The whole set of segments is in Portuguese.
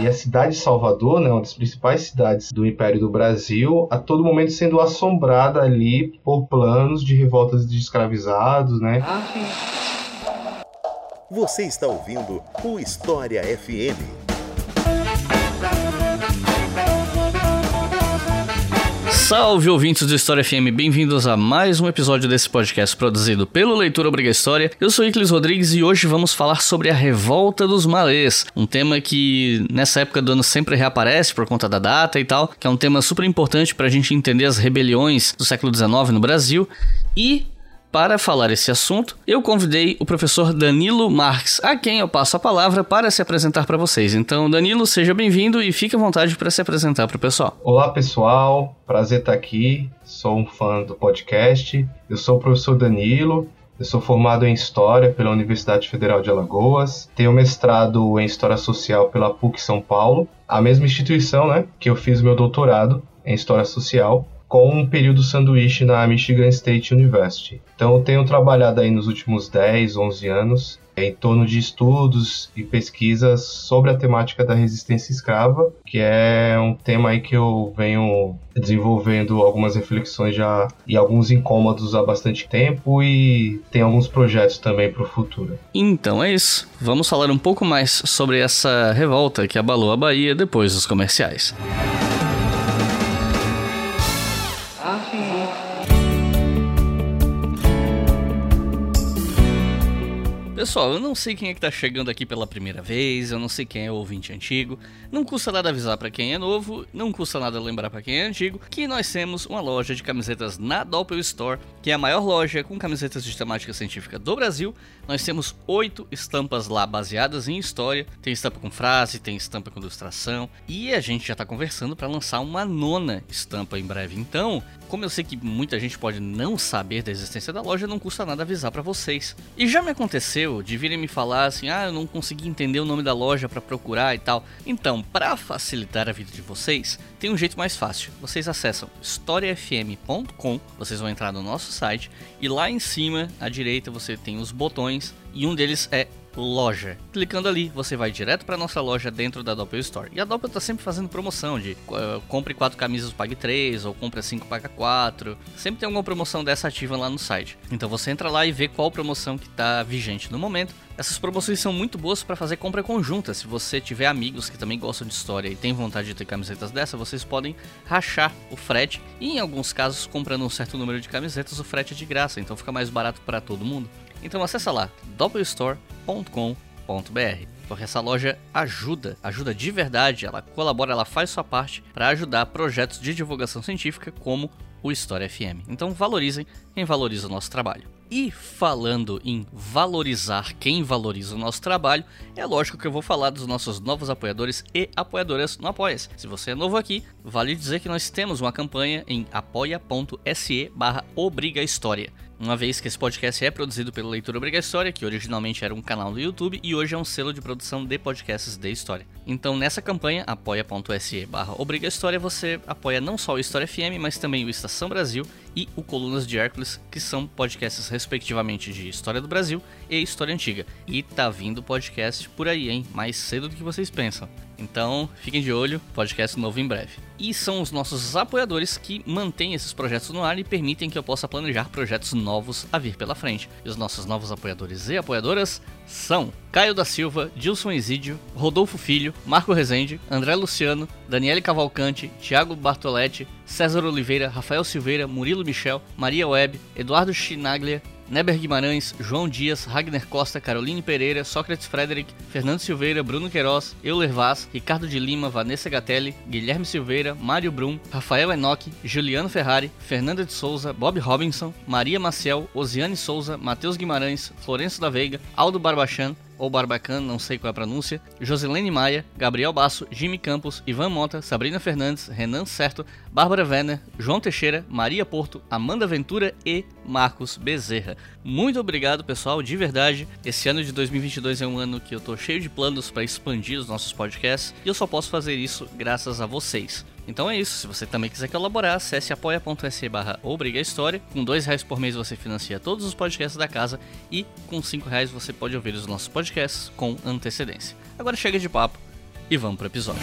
E a cidade de Salvador, né, uma das principais cidades do Império do Brasil, a todo momento sendo assombrada ali por planos de revoltas de escravizados, né? Você está ouvindo o História FM. Salve ouvintes do História FM, bem-vindos a mais um episódio desse podcast produzido pelo Leitura Obriga História. Eu sou Iclis Rodrigues e hoje vamos falar sobre a Revolta dos Malês, um tema que nessa época do ano sempre reaparece por conta da data e tal, que é um tema super importante para a gente entender as rebeliões do século XIX no Brasil. E para falar esse assunto, eu convidei o professor Danilo Marques, a quem eu passo a palavra para se apresentar para vocês. Então, Danilo, seja bem-vindo e fique à vontade para se apresentar para o pessoal. Olá, pessoal. Prazer estar aqui. Sou um fã do podcast. Eu sou o professor Danilo. Eu sou formado em História pela Universidade Federal de Alagoas. Tenho mestrado em História Social pela PUC São Paulo, a mesma instituição, né, que eu fiz meu doutorado em História Social com um período sanduíche na Michigan State University. Então, eu tenho trabalhado aí nos últimos 10, 11 anos em torno de estudos e pesquisas sobre a temática da resistência escrava, que é um tema aí que eu venho desenvolvendo algumas reflexões já e alguns incômodos há bastante tempo e tem alguns projetos também para o futuro. Então é isso. Vamos falar um pouco mais sobre essa revolta que abalou a Bahia depois dos comerciais. Pessoal, eu não sei quem é que tá chegando aqui pela primeira vez, eu não sei quem é o ouvinte antigo. Não custa nada avisar para quem é novo, não custa nada lembrar para quem é antigo, que nós temos uma loja de camisetas na Doppel Store, que é a maior loja com camisetas de temática científica do Brasil. Nós temos oito estampas lá baseadas em história. Tem estampa com frase, tem estampa com ilustração, e a gente já tá conversando para lançar uma nona estampa em breve. Então, como eu sei que muita gente pode não saber da existência da loja, não custa nada avisar para vocês. E já me aconteceu de virem me falar assim: "Ah, eu não consegui entender o nome da loja para procurar e tal". Então, para facilitar a vida de vocês, tem um jeito mais fácil. Vocês acessam historiafm.com, vocês vão entrar no nosso site e lá em cima à direita você tem os botões e um deles é loja. Clicando ali, você vai direto para nossa loja dentro da Doppel Store. E a Doppel tá sempre fazendo promoção de uh, compre 4 camisas, pague 3, ou compre 5, paga 4. Sempre tem alguma promoção dessa ativa lá no site. Então você entra lá e vê qual promoção que tá vigente no momento. Essas promoções são muito boas para fazer compra conjunta. Se você tiver amigos que também gostam de história e tem vontade de ter camisetas dessa, vocês podem rachar o frete. E em alguns casos, comprando um certo número de camisetas, o frete é de graça, então fica mais barato para todo mundo. Então acessa lá doppelstore.com.br porque essa loja ajuda, ajuda de verdade, ela colabora, ela faz sua parte para ajudar projetos de divulgação científica como o História FM. Então valorizem quem valoriza o nosso trabalho. E falando em valorizar quem valoriza o nosso trabalho, é lógico que eu vou falar dos nossos novos apoiadores e apoiadoras no apoia -se. se você é novo aqui, vale dizer que nós temos uma campanha em apoia.se barra Obriga História uma vez que esse podcast é produzido pela Leitura Obrigatória, que originalmente era um canal do YouTube e hoje é um selo de produção de podcasts de história. Então, nessa campanha, apoia.se barra Obrigatória, você apoia não só o História FM, mas também o Estação Brasil e o Colunas de Hércules, que são podcasts respectivamente de História do Brasil e História Antiga. E tá vindo podcast por aí, hein? Mais cedo do que vocês pensam. Então, fiquem de olho, podcast novo em breve. E são os nossos apoiadores que mantêm esses projetos no ar e permitem que eu possa planejar projetos novos a vir pela frente. E os nossos novos apoiadores e apoiadoras são Caio da Silva, Dilson Exídio, Rodolfo Filho, Marco Rezende, André Luciano, Daniele Cavalcante, Thiago Bartoletti, César Oliveira, Rafael Silveira, Murilo Michel, Maria Webb, Eduardo Chinaglia, Neber Guimarães, João Dias, Ragner Costa, Caroline Pereira, Sócrates Frederick, Fernando Silveira, Bruno Queiroz, Euler Vaz, Ricardo de Lima, Vanessa Gatelli, Guilherme Silveira, Mário Brum, Rafael Enoch, Juliano Ferrari, Fernanda de Souza, Bob Robinson, Maria Maciel, Osiane Souza, Matheus Guimarães, Florenço da Veiga, Aldo Barbachan, ou Barbacan, não sei qual é a pronúncia, Joselene Maia, Gabriel Basso, Jimmy Campos, Ivan Mota, Sabrina Fernandes, Renan Certo, Bárbara Werner, João Teixeira, Maria Porto, Amanda Ventura e Marcos Bezerra. Muito obrigado, pessoal, de verdade. Esse ano de 2022 é um ano que eu tô cheio de planos para expandir os nossos podcasts e eu só posso fazer isso graças a vocês. Então é isso, se você também quiser colaborar, acesse apoia.se barra História. Com dois reais por mês você financia todos os podcasts da casa e com cinco reais você pode ouvir os nossos podcasts com antecedência. Agora chega de papo, e vamos pro episódio.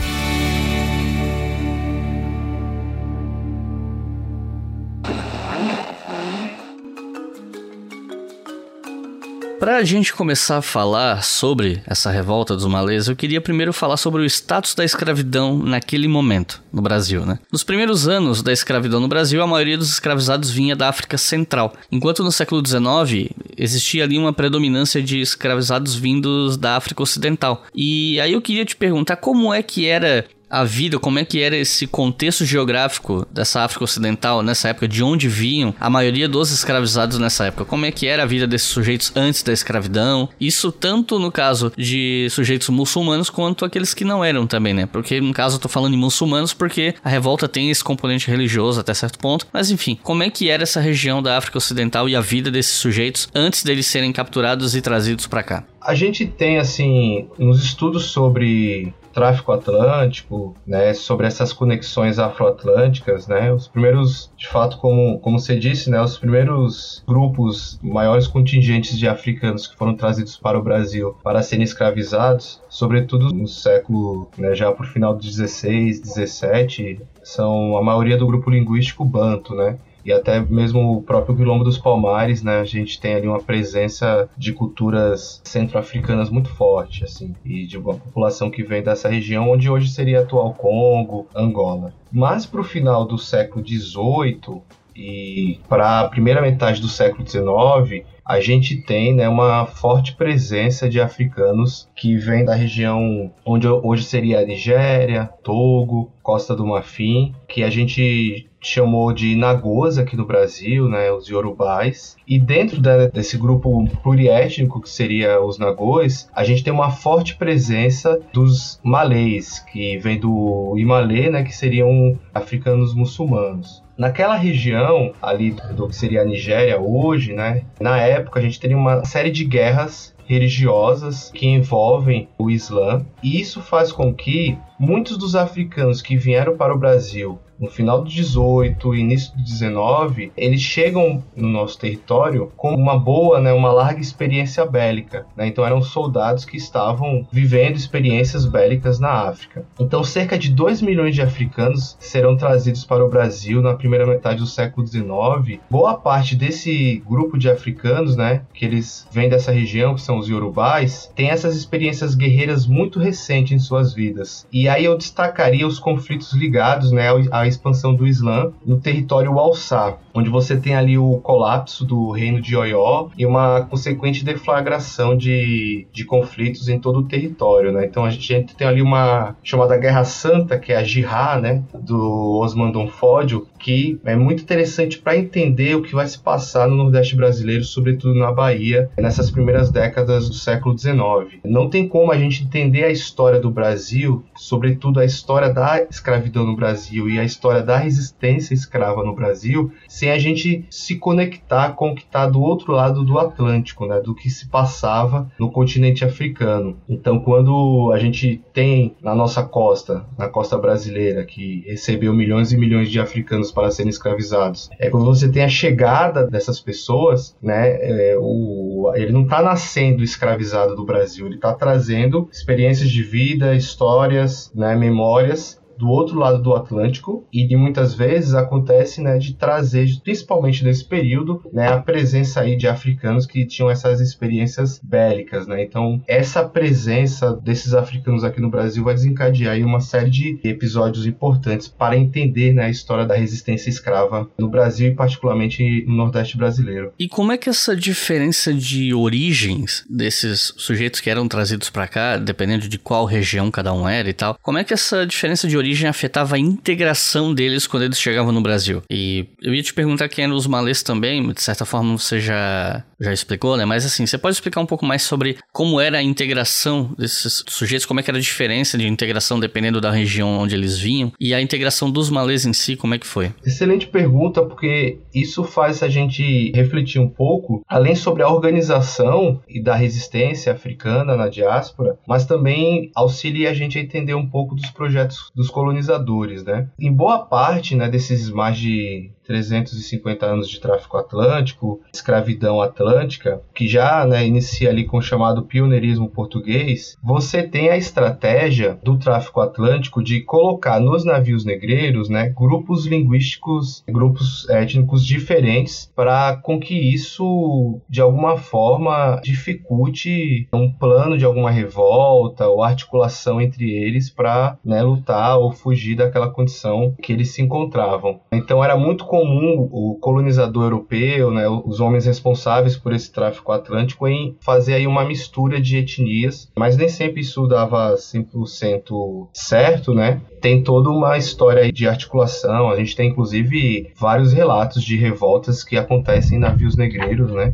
Para a gente começar a falar sobre essa revolta dos malês, eu queria primeiro falar sobre o status da escravidão naquele momento no Brasil, né? Nos primeiros anos da escravidão no Brasil, a maioria dos escravizados vinha da África Central, enquanto no século XIX existia ali uma predominância de escravizados vindos da África Ocidental. E aí eu queria te perguntar como é que era a vida, como é que era esse contexto geográfico dessa África Ocidental nessa época, de onde vinham a maioria dos escravizados nessa época, como é que era a vida desses sujeitos antes da escravidão, isso tanto no caso de sujeitos muçulmanos quanto aqueles que não eram também, né? Porque no caso eu tô falando de muçulmanos porque a revolta tem esse componente religioso até certo ponto, mas enfim, como é que era essa região da África Ocidental e a vida desses sujeitos antes deles serem capturados e trazidos para cá? A gente tem assim uns estudos sobre tráfico atlântico, né, sobre essas conexões afroatlânticas, né, os primeiros, de fato, como, como você disse, né, os primeiros grupos, maiores contingentes de africanos que foram trazidos para o Brasil para serem escravizados, sobretudo no século, né, já por final do 16, 17, são a maioria do grupo linguístico banto, né, e até mesmo o próprio Quilombo dos Palmares, né? A gente tem ali uma presença de culturas centro-africanas muito forte, assim, e de uma população que vem dessa região, onde hoje seria atual Congo, Angola. Mas para o final do século XVIII e para a primeira metade do século XIX, a gente tem né, uma forte presença de africanos que vêm da região onde hoje seria a Nigéria, Togo, Costa do Marfim, que a gente chamou de Nagôs aqui no Brasil, né, os Yorubais. E dentro desse grupo pluriétnico que seria os Nagôs, a gente tem uma forte presença dos Malês, que vem do Imalê, né, que seriam africanos muçulmanos. Naquela região ali do que seria a Nigéria hoje, né? Na época a gente teria uma série de guerras religiosas que envolvem o Islã, e isso faz com que muitos dos africanos que vieram para o Brasil no final do 18 e início do 19, eles chegam no nosso território com uma boa, né, uma larga experiência bélica. Né? Então eram soldados que estavam vivendo experiências bélicas na África. Então cerca de 2 milhões de africanos serão trazidos para o Brasil na primeira metade do século 19. Boa parte desse grupo de africanos, né, que eles vêm dessa região, que são os yorubais, tem essas experiências guerreiras muito recentes em suas vidas. E aí eu destacaria os conflitos ligados, né, à expansão do Islã no território Alçá, onde você tem ali o colapso do reino de Oió e uma consequente deflagração de, de conflitos em todo o território, né? Então a gente tem ali uma chamada Guerra Santa, que é a Jihad, né, do Osman Donfódio, que é muito interessante para entender o que vai se passar no Nordeste brasileiro, sobretudo na Bahia, nessas primeiras décadas do século XIX. Não tem como a gente entender a história do Brasil, sobretudo a história da escravidão no Brasil e a história da resistência escrava no Brasil, sem a gente se conectar com o que está do outro lado do Atlântico, né, do que se passava no continente africano. Então, quando a gente tem na nossa costa, na costa brasileira, que recebeu milhões e milhões de africanos para serem escravizados, é quando você tem a chegada dessas pessoas, né, é, o, ele não está nascendo escravizado do Brasil, ele está trazendo experiências de vida, histórias, né, memórias do outro lado do Atlântico e de muitas vezes acontece né, de trazer, principalmente nesse período, né, a presença aí de africanos que tinham essas experiências bélicas. Né? Então, essa presença desses africanos aqui no Brasil vai desencadear aí uma série de episódios importantes para entender né, a história da resistência escrava no Brasil e particularmente no Nordeste brasileiro. E como é que essa diferença de origens desses sujeitos que eram trazidos para cá, dependendo de qual região cada um era e tal, como é que essa diferença de origem afetava a integração deles quando eles chegavam no Brasil. E eu ia te perguntar quem eram os malês também, de certa forma você já, já explicou, né? Mas assim, você pode explicar um pouco mais sobre como era a integração desses sujeitos, como é que era a diferença de integração dependendo da região onde eles vinham, e a integração dos malês em si, como é que foi? Excelente pergunta, porque isso faz a gente refletir um pouco, além sobre a organização e da resistência africana na diáspora, mas também auxilia a gente a entender um pouco dos projetos dos colonizadores, né? Em boa parte, né, desses mais de 350 anos de tráfico atlântico, escravidão atlântica, que já né, inicia ali com o chamado pioneirismo português, você tem a estratégia do tráfico atlântico de colocar nos navios negreiros né, grupos linguísticos, grupos étnicos diferentes, para com que isso, de alguma forma, dificulte um plano de alguma revolta ou articulação entre eles para né, lutar ou fugir daquela condição que eles se encontravam. Então era muito comum o colonizador europeu, né, os homens responsáveis por esse tráfico atlântico, em fazer aí uma mistura de etnias, mas nem sempre isso dava 100% certo, né? Tem toda uma história de articulação, a gente tem inclusive vários relatos de revoltas que acontecem em navios negreiros, né?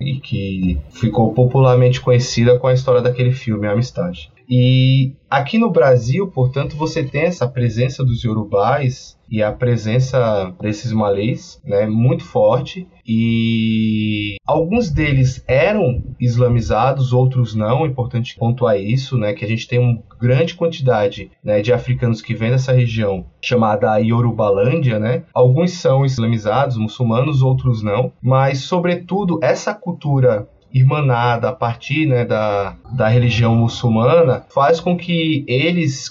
E que ficou popularmente conhecida com a história daquele filme, Amistade. E aqui no Brasil, portanto, você tem essa presença dos yorubais e a presença desses malês, né, muito forte. E alguns deles eram islamizados, outros não. É importante pontuar isso, né, que a gente tem uma grande quantidade né, de africanos que vêm dessa região chamada Yorubalândia, né? Alguns são islamizados, muçulmanos, outros não. Mas, sobretudo, essa cultura irmanada a partir né, da, da religião muçulmana faz com que eles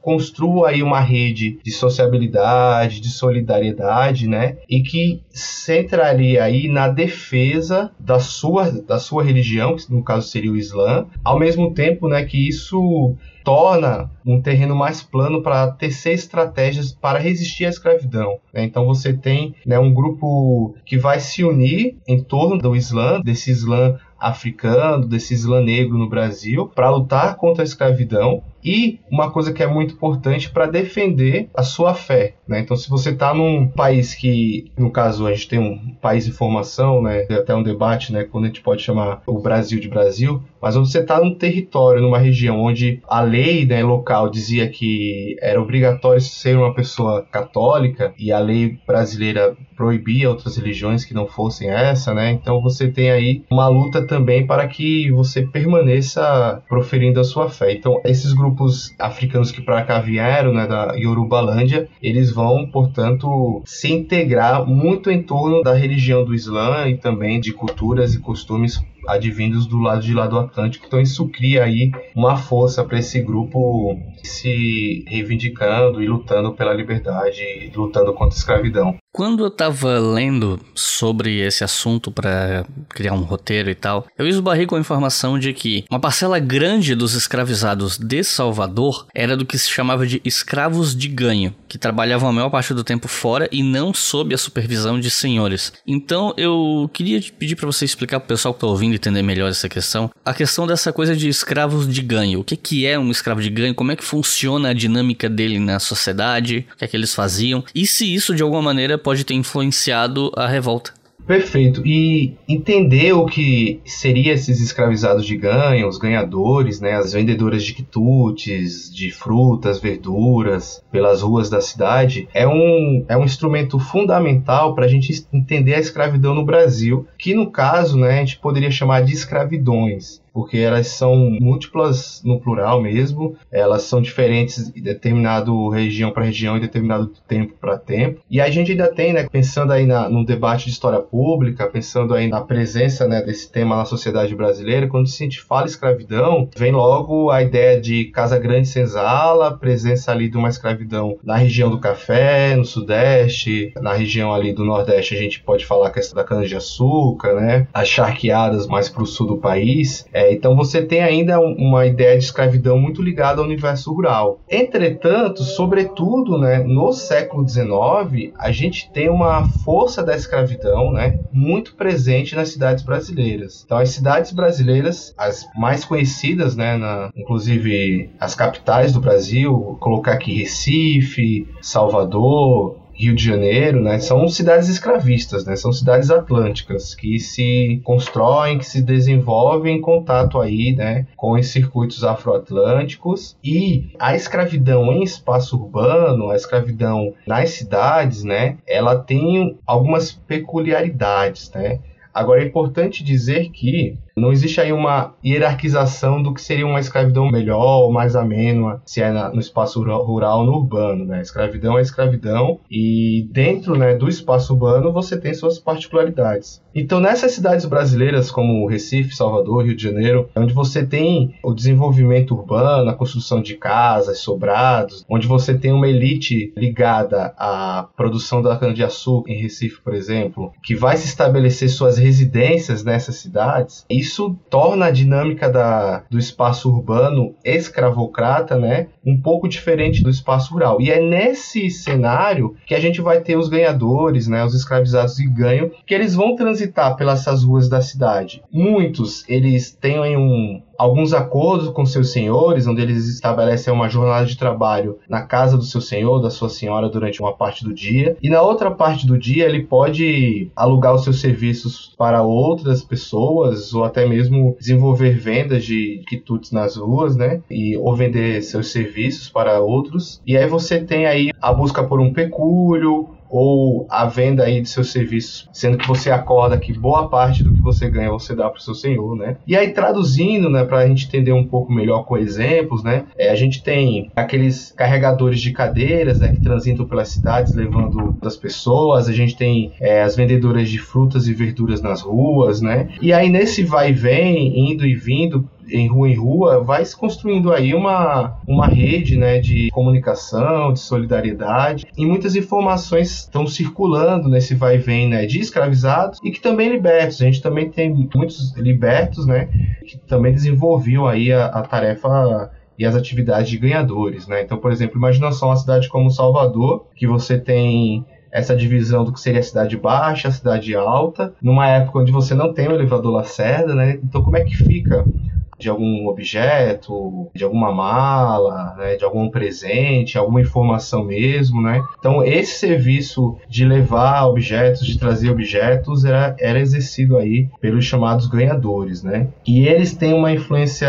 construam aí uma rede de sociabilidade, de solidariedade, né, e que centraria aí na defesa da sua, da sua religião, que no caso seria o Islã, ao mesmo tempo, né, que isso torna um terreno mais plano para tecer estratégias para resistir à escravidão. Né? Então você tem né, um grupo que vai se unir em torno do Islã, desse Islã africano, desse Islã negro no Brasil, para lutar contra a escravidão e uma coisa que é muito importante para defender a sua fé. Né? Então, se você está num país que, no caso, a gente tem um país de formação, né? tem até um debate né? quando a gente pode chamar o Brasil de Brasil, mas você está num território, numa região onde a lei né, local dizia que era obrigatório ser uma pessoa católica e a lei brasileira proibia outras religiões que não fossem essa, né? Então você tem aí uma luta também para que você permaneça proferindo a sua fé. Então esses grupos africanos que para cá vieram, né, da Yorubalândia, eles vão, portanto, se integrar muito em torno da religião do Islã e também de culturas e costumes advindos do lado de lá do Atlântico. Então isso cria aí uma força para esse grupo se reivindicando e lutando pela liberdade, lutando contra a escravidão. Quando eu estava lendo sobre esse assunto para criar um roteiro e tal, eu esbarrei com a informação de que uma parcela grande dos escravizados de Salvador era do que se chamava de escravos de ganho, que trabalhavam a maior parte do tempo fora e não sob a supervisão de senhores. Então eu queria pedir para você explicar para o pessoal que está ouvindo entender melhor essa questão, a questão dessa coisa de escravos de ganho. O que, que é um escravo de ganho? Como é que funciona a dinâmica dele na sociedade? O que é que eles faziam? E se isso de alguma maneira pode ter influenciado a revolta. Perfeito. E entender o que seria esses escravizados de ganho, os ganhadores, né, as vendedoras de quitutes, de frutas, verduras, pelas ruas da cidade, é um, é um instrumento fundamental para a gente entender a escravidão no Brasil, que no caso né, a gente poderia chamar de escravidões porque elas são múltiplas no plural mesmo, elas são diferentes de determinado região para região e determinado tempo para tempo. E a gente ainda tem, né, pensando aí na, no debate de história pública, pensando aí na presença né, desse tema na sociedade brasileira, quando a gente fala escravidão, vem logo a ideia de Casa Grande Senzala, presença ali de uma escravidão na região do café, no sudeste, na região ali do nordeste a gente pode falar a questão da cana-de-açúcar, né, as charqueadas mais para o sul do país. Então você tem ainda uma ideia de escravidão muito ligada ao universo rural. Entretanto, sobretudo né, no século XIX, a gente tem uma força da escravidão né, muito presente nas cidades brasileiras. Então, as cidades brasileiras, as mais conhecidas, né, na, inclusive as capitais do Brasil, colocar aqui Recife, Salvador, Rio de Janeiro, né, são cidades escravistas, né, são cidades atlânticas que se constroem, que se desenvolvem em contato aí, né, com os circuitos afroatlânticos e a escravidão em espaço urbano, a escravidão nas cidades, né, ela tem algumas peculiaridades, né. Agora é importante dizer que Não existe aí uma hierarquização do que seria uma escravidão melhor ou mais amena, se é no espaço rural ou no urbano, né? Escravidão é escravidão e dentro né, do espaço urbano você tem suas particularidades. Então, nessas cidades brasileiras como Recife, Salvador, Rio de Janeiro, onde você tem o desenvolvimento urbano, a construção de casas, sobrados, onde você tem uma elite ligada à produção da cana-de-açúcar, em Recife, por exemplo, que vai se estabelecer suas residências nessas cidades, isso torna a dinâmica da, do espaço urbano escravocrata né, um pouco diferente do espaço rural. E é nesse cenário que a gente vai ter os ganhadores, né, os escravizados que ganham, que eles vão transitar pelas ruas da cidade. Muitos, eles têm um, alguns acordos com seus senhores, onde eles estabelecem uma jornada de trabalho na casa do seu senhor, da sua senhora, durante uma parte do dia. E na outra parte do dia, ele pode alugar os seus serviços para outras pessoas, ou até mesmo desenvolver vendas de quitutes nas ruas, né? E, ou vender seus serviços para outros. E aí você tem aí a busca por um pecúlio, ou a venda aí de seus serviços, sendo que você acorda que boa parte do que você ganha você dá para o seu senhor, né? E aí traduzindo, né, para a gente entender um pouco melhor com exemplos, né? É, a gente tem aqueles carregadores de cadeiras, né, que transitam pelas cidades levando as pessoas. A gente tem é, as vendedoras de frutas e verduras nas ruas, né? E aí nesse vai e vem, indo e vindo, em rua em rua, vai se construindo aí uma, uma rede né, de comunicação, de solidariedade, e muitas informações estão circulando nesse vai e vem né, de escravizados e que também libertos. A gente também tem muitos libertos né, que também desenvolviam aí a, a tarefa e as atividades de ganhadores, né? Então, por exemplo, imagina só uma cidade como Salvador, que você tem essa divisão do que seria a cidade baixa, a cidade alta, numa época onde você não tem o elevador Lacerda, né? Então, como é que fica de algum objeto, de alguma mala, né, de algum presente, alguma informação mesmo, né? Então esse serviço de levar objetos, de trazer objetos era, era exercido aí pelos chamados ganhadores, né? E eles têm uma influência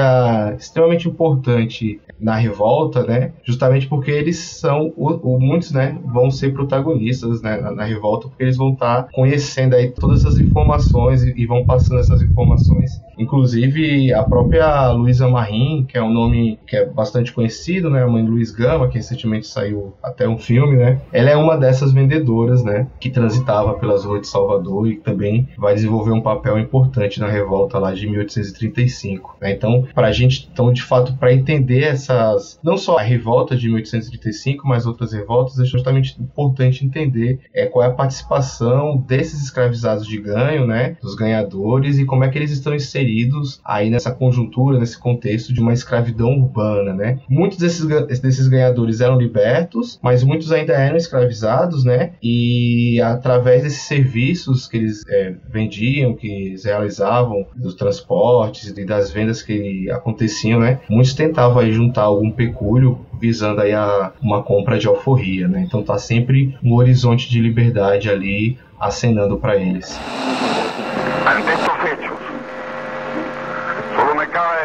extremamente importante na revolta, né? Justamente porque eles são o, o muitos, né, vão ser protagonistas né, na, na, revolta porque eles vão estar tá conhecendo aí todas essas informações e, e, vão passando essas informações. Inclusive a própria Luísa Marim, que é um nome que é bastante conhecido, né, a mãe de Luiz Gama, que recentemente saiu até um filme, né? Ela é uma dessas vendedoras, né, que transitava pelas ruas de Salvador e também vai desenvolver um papel importante na revolta lá de 1835. Né? Então, para a gente, então de fato, para entender essa essas, não só a revolta de 1835, mas outras revoltas, é justamente importante entender é, qual é a participação desses escravizados de ganho, né, dos ganhadores, e como é que eles estão inseridos aí nessa conjuntura, nesse contexto de uma escravidão urbana, né. Muitos desses, desses ganhadores eram libertos, mas muitos ainda eram escravizados, né, e através desses serviços que eles é, vendiam, que eles realizavam, dos transportes e das vendas que aconteciam, né, muitos tentavam aí juntar algum pecúlio visando aí a, uma compra de alforria, né? Então tá sempre um horizonte de liberdade ali acenando para eles.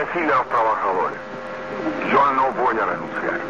Me cabe decirle a los trabajadores, yo no voy a renunciar.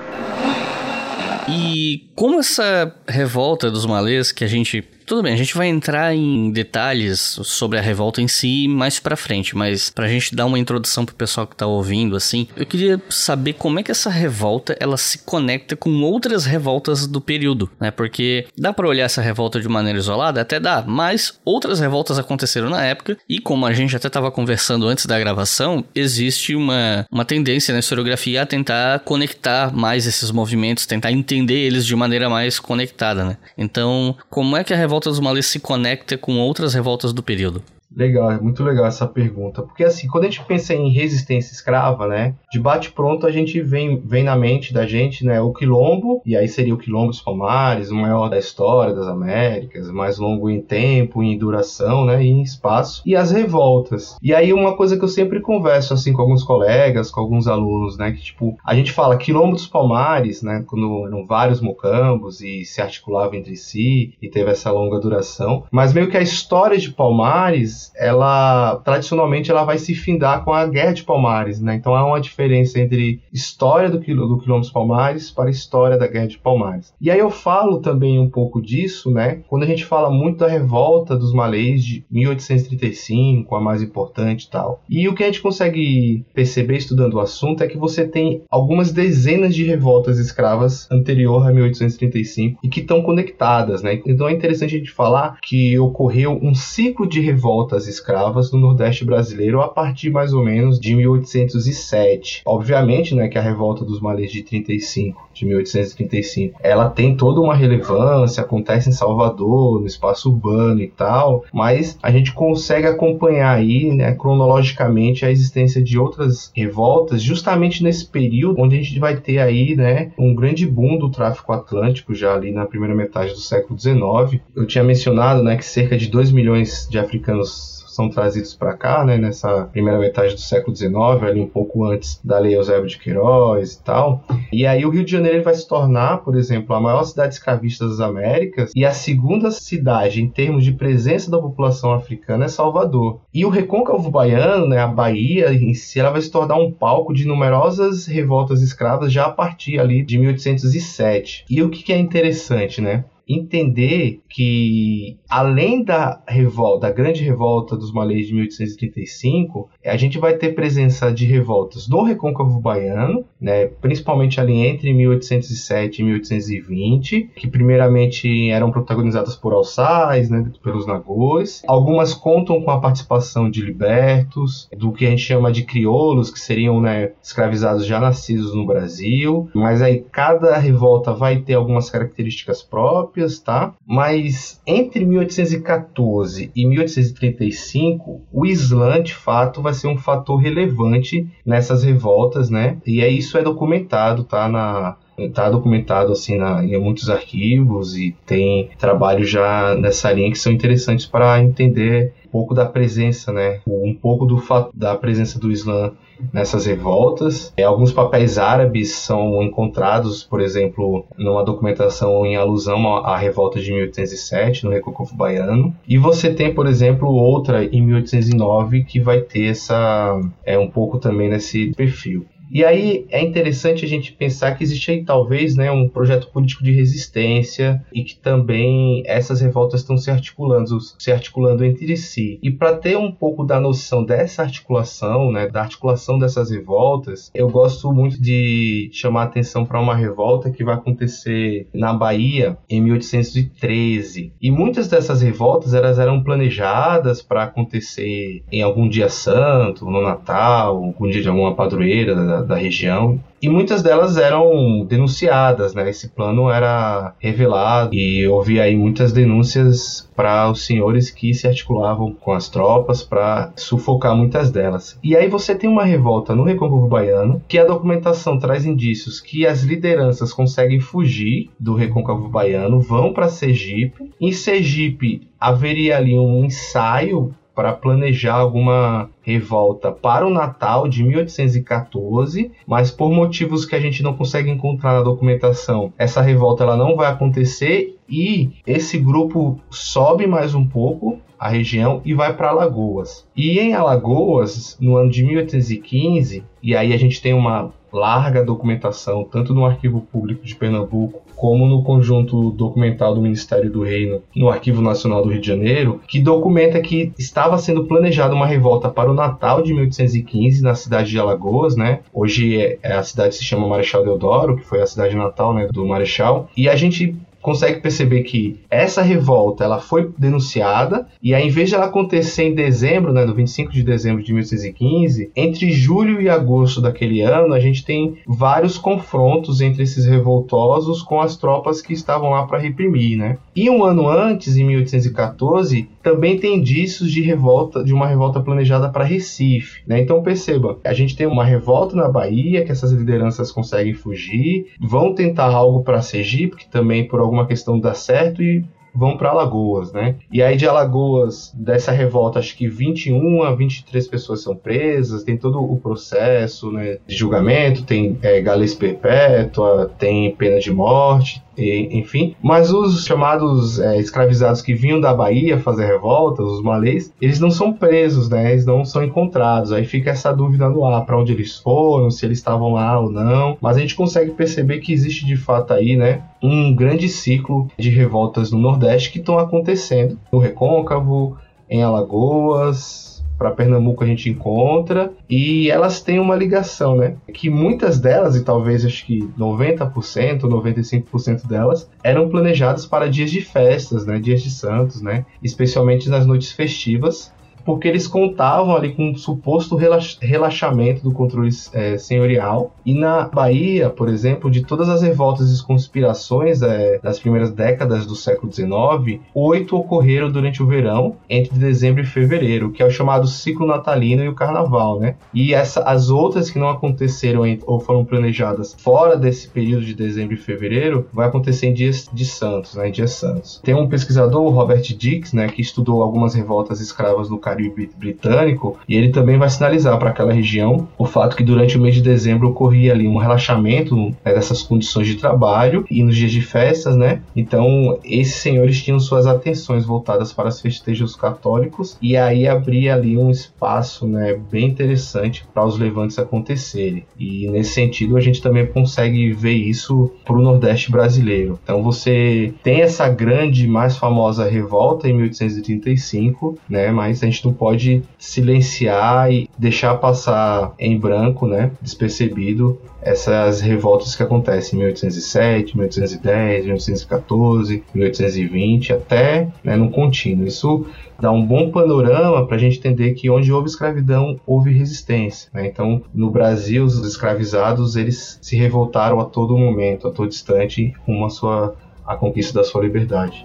E como essa revolta dos malês que a gente tudo bem, a gente vai entrar em detalhes sobre a revolta em si mais pra frente, mas pra gente dar uma introdução pro pessoal que tá ouvindo, assim, eu queria saber como é que essa revolta, ela se conecta com outras revoltas do período, né? Porque dá para olhar essa revolta de maneira isolada? Até dá, mas outras revoltas aconteceram na época, e como a gente até tava conversando antes da gravação, existe uma, uma tendência na historiografia a tentar conectar mais esses movimentos, tentar entender eles de maneira mais conectada, né? Então, como é que a revolta revolta dos malês se conecta com outras revoltas do período? Legal, é muito legal essa pergunta. Porque assim, quando a gente pensa em resistência escrava, né? De bate pronto a gente vem, vem na mente da gente, né? O quilombo, e aí seria o quilombo dos Palmares, o maior da história das Américas, mais longo em tempo, em duração, né? E em espaço. E as revoltas. E aí uma coisa que eu sempre converso, assim, com alguns colegas, com alguns alunos, né? Que tipo, a gente fala quilombo dos Palmares, né? Quando eram vários mocambos e se articulavam entre si e teve essa longa duração. Mas meio que a história de Palmares Ela tradicionalmente ela vai se findar com a Guerra de Palmares, né? Então há uma diferença entre história do, do Quilombo dos Palmares para a história da Guerra de Palmares. E aí eu falo também um pouco disso, né? Quando a gente fala muito da revolta dos malês de 1835, a mais importante e tal. E o que a gente consegue perceber estudando o assunto é que você tem algumas dezenas de revoltas escravas anterior a 1835 e que estão conectadas, né? Então é interessante a gente falar que ocorreu um ciclo de revoltas escravas no Nordeste brasileiro a partir mais ou menos de 1807. Obviamente, né, que a revolta dos malês de 35, de 1835, ela tem toda uma relevância, acontece em Salvador, no espaço urbano e tal, mas a gente consegue acompanhar aí, né, cronologicamente a existência de outras revoltas justamente nesse período onde a gente vai ter aí, né, um grande boom do tráfico atlântico já ali na primeira metade do século XIX. Eu tinha mencionado, né, que cerca de 2 milhões de africanos são trazidos para cá, né, nessa primeira metade do século XIX, ali um pouco antes da Lei Eusébio de Queiroz e tal. E aí o Rio de Janeiro vai se tornar, por exemplo, a maior cidade escravista das Américas e a segunda cidade em termos de presença da população africana é Salvador. E o recôncavo baiano, né, a Bahia em si, ela vai se tornar um palco de numerosas revoltas escravas já a partir ali de 1807. E o que, que é interessante, né? Entender que, além da revolta, da grande revolta dos malês de 1835, a gente vai ter presença de revoltas no recôncavo baiano, né, principalmente ali entre 1807 e 1820, que primeiramente eram protagonizadas por alçais, né, pelos nagôs. Algumas contam com a participação de libertos, do que a gente chama de crioulos, que seriam né, escravizados já nascidos no Brasil. Mas aí cada revolta vai ter algumas características próprias próprias, tá? Mas entre 1814 e 1835, o Islã, de fato, vai ser um fator relevante nessas revoltas, né? E é isso é documentado, tá? Na, está documentado assim na, em muitos arquivos e tem trabalhos já nessa linha que são interessantes para entender um pouco da presença, né? Um pouco do da presença do Islã nessas revoltas. É, alguns papéis árabes são encontrados, por exemplo, numa documentação em alusão à, revolta de 1807 no Recôncavo Baiano. E você tem, por exemplo, outra em 1809 que vai ter essa é um pouco também nesse perfil. E aí é interessante a gente pensar que existe aí talvez né, um projeto político de resistência e que também essas revoltas estão se articulando, se articulando entre si. E para ter um pouco da noção dessa articulação, né, da articulação dessas revoltas, eu gosto muito de chamar atenção para uma revolta que vai acontecer na Bahia em 1813. E muitas dessas revoltas elas eram planejadas para acontecer em algum dia santo, no Natal, algum dia de alguma padroeira da, região e muitas delas eram denunciadas, né? Esse plano era revelado e houve aí muitas denúncias para os senhores que se articulavam com as tropas para sufocar muitas delas. E aí você tem uma revolta no Recôncavo Baiano, que a documentação traz indícios que as lideranças conseguem fugir do Recôncavo Baiano, vão para Sergipe. Em Sergipe haveria ali um ensaio para planejar alguma revolta para o Natal de 1814, mas por motivos que a gente não consegue encontrar na documentação, essa revolta ela não vai acontecer e esse grupo sobe mais um pouco a região e vai para Alagoas. E em Alagoas, no ano de 1815, e aí a gente tem uma larga documentação, tanto no Arquivo Público de Pernambuco, como no conjunto documental do Ministério do Reino, no Arquivo Nacional do Rio de Janeiro, que documenta que estava sendo planejada uma revolta para o Natal de 1815 na cidade de Alagoas, né? Hoje é, é a cidade se chama Marechal Deodoro, que foi a cidade natal, né, do Marechal. E a gente consegue perceber que essa revolta ela foi denunciada e aí, em vez de ela acontecer em dezembro, né, no 25 de dezembro de 1815, entre julho e agosto daquele ano, a gente tem vários confrontos entre esses revoltosos com as tropas que estavam lá para reprimir, né? E um ano antes, em 1814, também tem indícios de revolta, de uma revolta planejada para Recife, né? Então perceba, a gente tem uma revolta na Bahia que essas lideranças conseguem fugir, vão tentar algo para Sergipe, que também por algum alguma questão dá certo e vão para Alagoas, né? E aí de Alagoas, dessa revolta, acho que 21 a 23 pessoas são presas, tem todo o processo né, de julgamento, tem é, galês perpétua, tem pena de morte, e, enfim. Mas os chamados é, escravizados que vinham da Bahia fazer revoltas, os malês, eles não são presos, né? Eles não são encontrados. Aí fica essa dúvida no ar para onde eles foram, se eles estavam lá ou não. Mas a gente consegue perceber que existe de fato aí, né, um grande ciclo de revoltas no Nordeste que estão acontecendo no Recôncavo, em Alagoas, para Pernambuco a gente encontra e elas têm uma ligação, né? Que muitas delas, e talvez acho que 90%, 95% delas, eram planejadas para dias de festas, né? Dias de santos, né? Especialmente nas noites festivas porque eles contavam ali com um suposto relaxamento do controle é, senhorial. E na Bahia, por exemplo, de todas as revoltas e conspirações é, das primeiras décadas do século XIX, oito ocorreram durante o verão, entre dezembro e fevereiro, que é o chamado ciclo natalino e o carnaval, né? E essa, as outras que não aconteceram ou foram planejadas fora desse período de dezembro e fevereiro, vai acontecer em dias de santos, né? Em dias santos. Tem um pesquisador, Robert Dix, né, que estudou algumas revoltas escravas no Caribe britânico, e ele também vai sinalizar para aquela região o fato que durante o mês de dezembro ocorria ali um relaxamento né, dessas condições de trabalho e nos dias de festas, né? Então, esses senhores tinham suas atenções voltadas para os festejos católicos e aí abria ali um espaço, né, bem interessante para os levantes acontecerem. E nesse sentido, a gente também consegue ver isso para o Nordeste brasileiro. Então, você tem essa grande, mais famosa revolta em 1835, né? Mas a gente não pode silenciar e deixar passar em branco, né, despercebido, essas revoltas que acontecem em 1807, 1810, 1814, 1820, até né, no contínuo. Isso dá um bom panorama para a gente entender que onde houve escravidão, houve resistência. Né? Então, no Brasil, os escravizados eles se revoltaram a todo momento, a todo instante, com a, sua, a conquista da sua liberdade.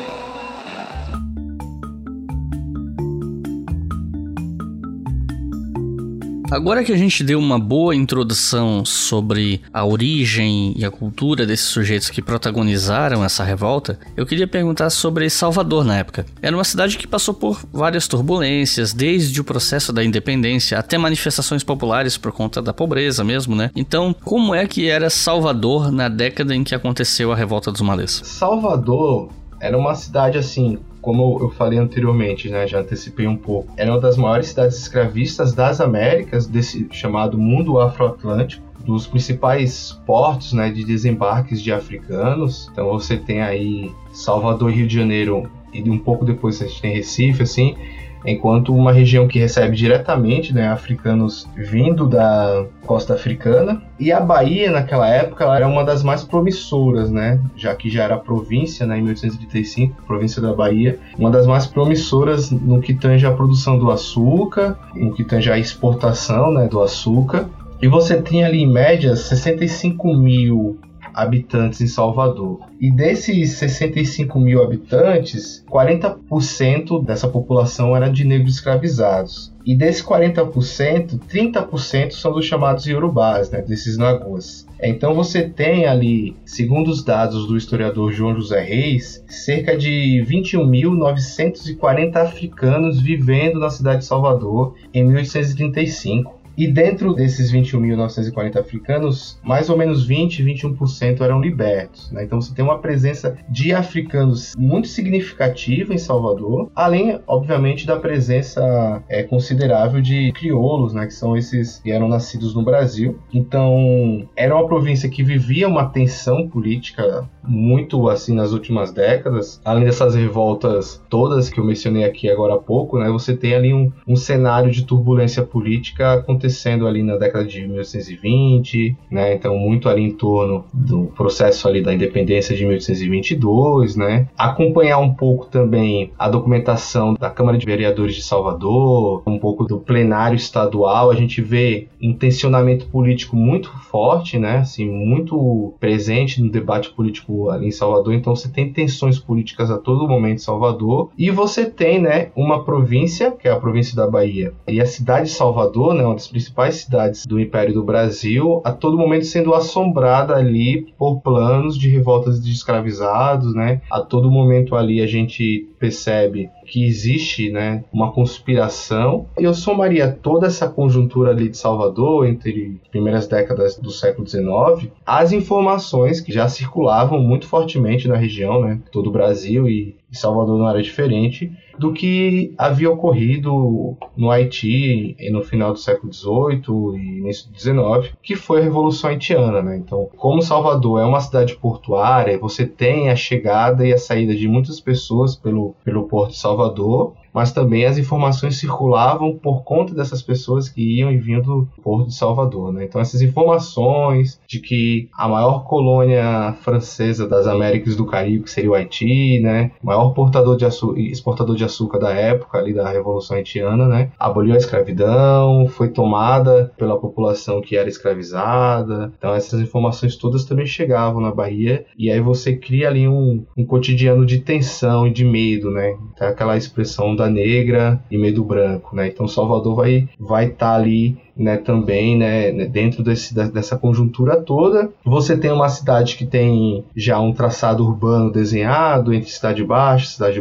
Agora que a gente deu uma boa introdução sobre a origem e a cultura desses sujeitos que protagonizaram essa revolta, eu queria perguntar sobre Salvador na época. Era uma cidade que passou por várias turbulências, desde o processo da independência até manifestações populares por conta da pobreza mesmo, né? Então, como é que era Salvador na década em que aconteceu a revolta dos malês? Salvador era uma cidade assim como eu falei anteriormente, né, já antecipei um pouco, era uma das maiores cidades escravistas das Américas, desse chamado mundo afroatlântico, dos principais portos né, de desembarques de africanos. Então você tem aí Salvador, Rio de Janeiro, e um pouco depois a gente tem Recife, assim, enquanto uma região que recebe diretamente né, africanos vindo da costa africana. E a Bahia, naquela época, era uma das mais promissoras, né, já que já era província né, em 1835, província da Bahia, uma das mais promissoras no que tange a produção do açúcar, no que tange a exportação né, do açúcar. E você tinha ali, em média, 65 mil habitantes em Salvador. E desses 65 mil habitantes, 40% dessa população era de negros escravizados. E desses 40%, 30% são dos chamados Yorubás, né, desses Naguas. Então você tem ali, segundo os dados do historiador João José Reis, cerca de 21.940 africanos vivendo na cidade de Salvador em 1835 e dentro desses 21.940 africanos, mais ou menos 20, 21% eram libertos. Né? Então você tem uma presença de africanos muito significativa em Salvador, além, obviamente, da presença é, considerável de crioulos, né? que são esses que eram nascidos no Brasil. Então era uma província que vivia uma tensão política muito assim nas últimas décadas. Além dessas revoltas todas que eu mencionei aqui agora há pouco, né? você tem ali um, um cenário de turbulência política acontecendo acontecendo ali na década de 1820, né? Então muito ali em torno do processo ali da independência de 1822, né? Acompanhar um pouco também a documentação da Câmara de Vereadores de Salvador, um pouco do plenário estadual, a gente vê um tensionamento político muito forte, né? Assim, muito presente no debate político ali em Salvador. Então você tem tensões políticas a todo momento em Salvador e você tem, né, uma província, que é a província da Bahia, e a cidade de Salvador, né, principais cidades do Império do Brasil, a todo momento sendo assombrada ali por planos de revoltas de escravizados, né? A todo momento ali a gente percebe que existe, né, uma conspiração. Eu somaria toda essa conjuntura ali de Salvador entre as primeiras décadas do século XIX, as informações que já circulavam muito fortemente na região, né, todo o Brasil e Salvador não era diferente, do que havia ocorrido no Haiti no final do século XVIII e início do XIX, que foi a Revolução Haitiana. Né? Então, como Salvador é uma cidade portuária, você tem a chegada e a saída de muitas pessoas pelo, pelo Porto de Salvador, mas também as informações circulavam por conta dessas pessoas que iam e vinham do Porto de Salvador. Né? Então, essas informações de que a maior colônia francesa das Américas do Caribe, que seria o Haiti, né? maior portador de exportador de açúcar da época, ali da Revolução Haitiana, né? aboliu a escravidão, foi tomada pela população que era escravizada. Então, essas informações todas também chegavam na Bahia, e aí você cria ali um, um cotidiano de tensão e de medo, né? Então, aquela expressão da negra e medo branco, né? Então Salvador vai vai estar tá ali né, também, né, né, dentro desse, dessa conjuntura toda. Você tem uma cidade que tem já um traçado urbano desenhado entre cidade baixa, cidade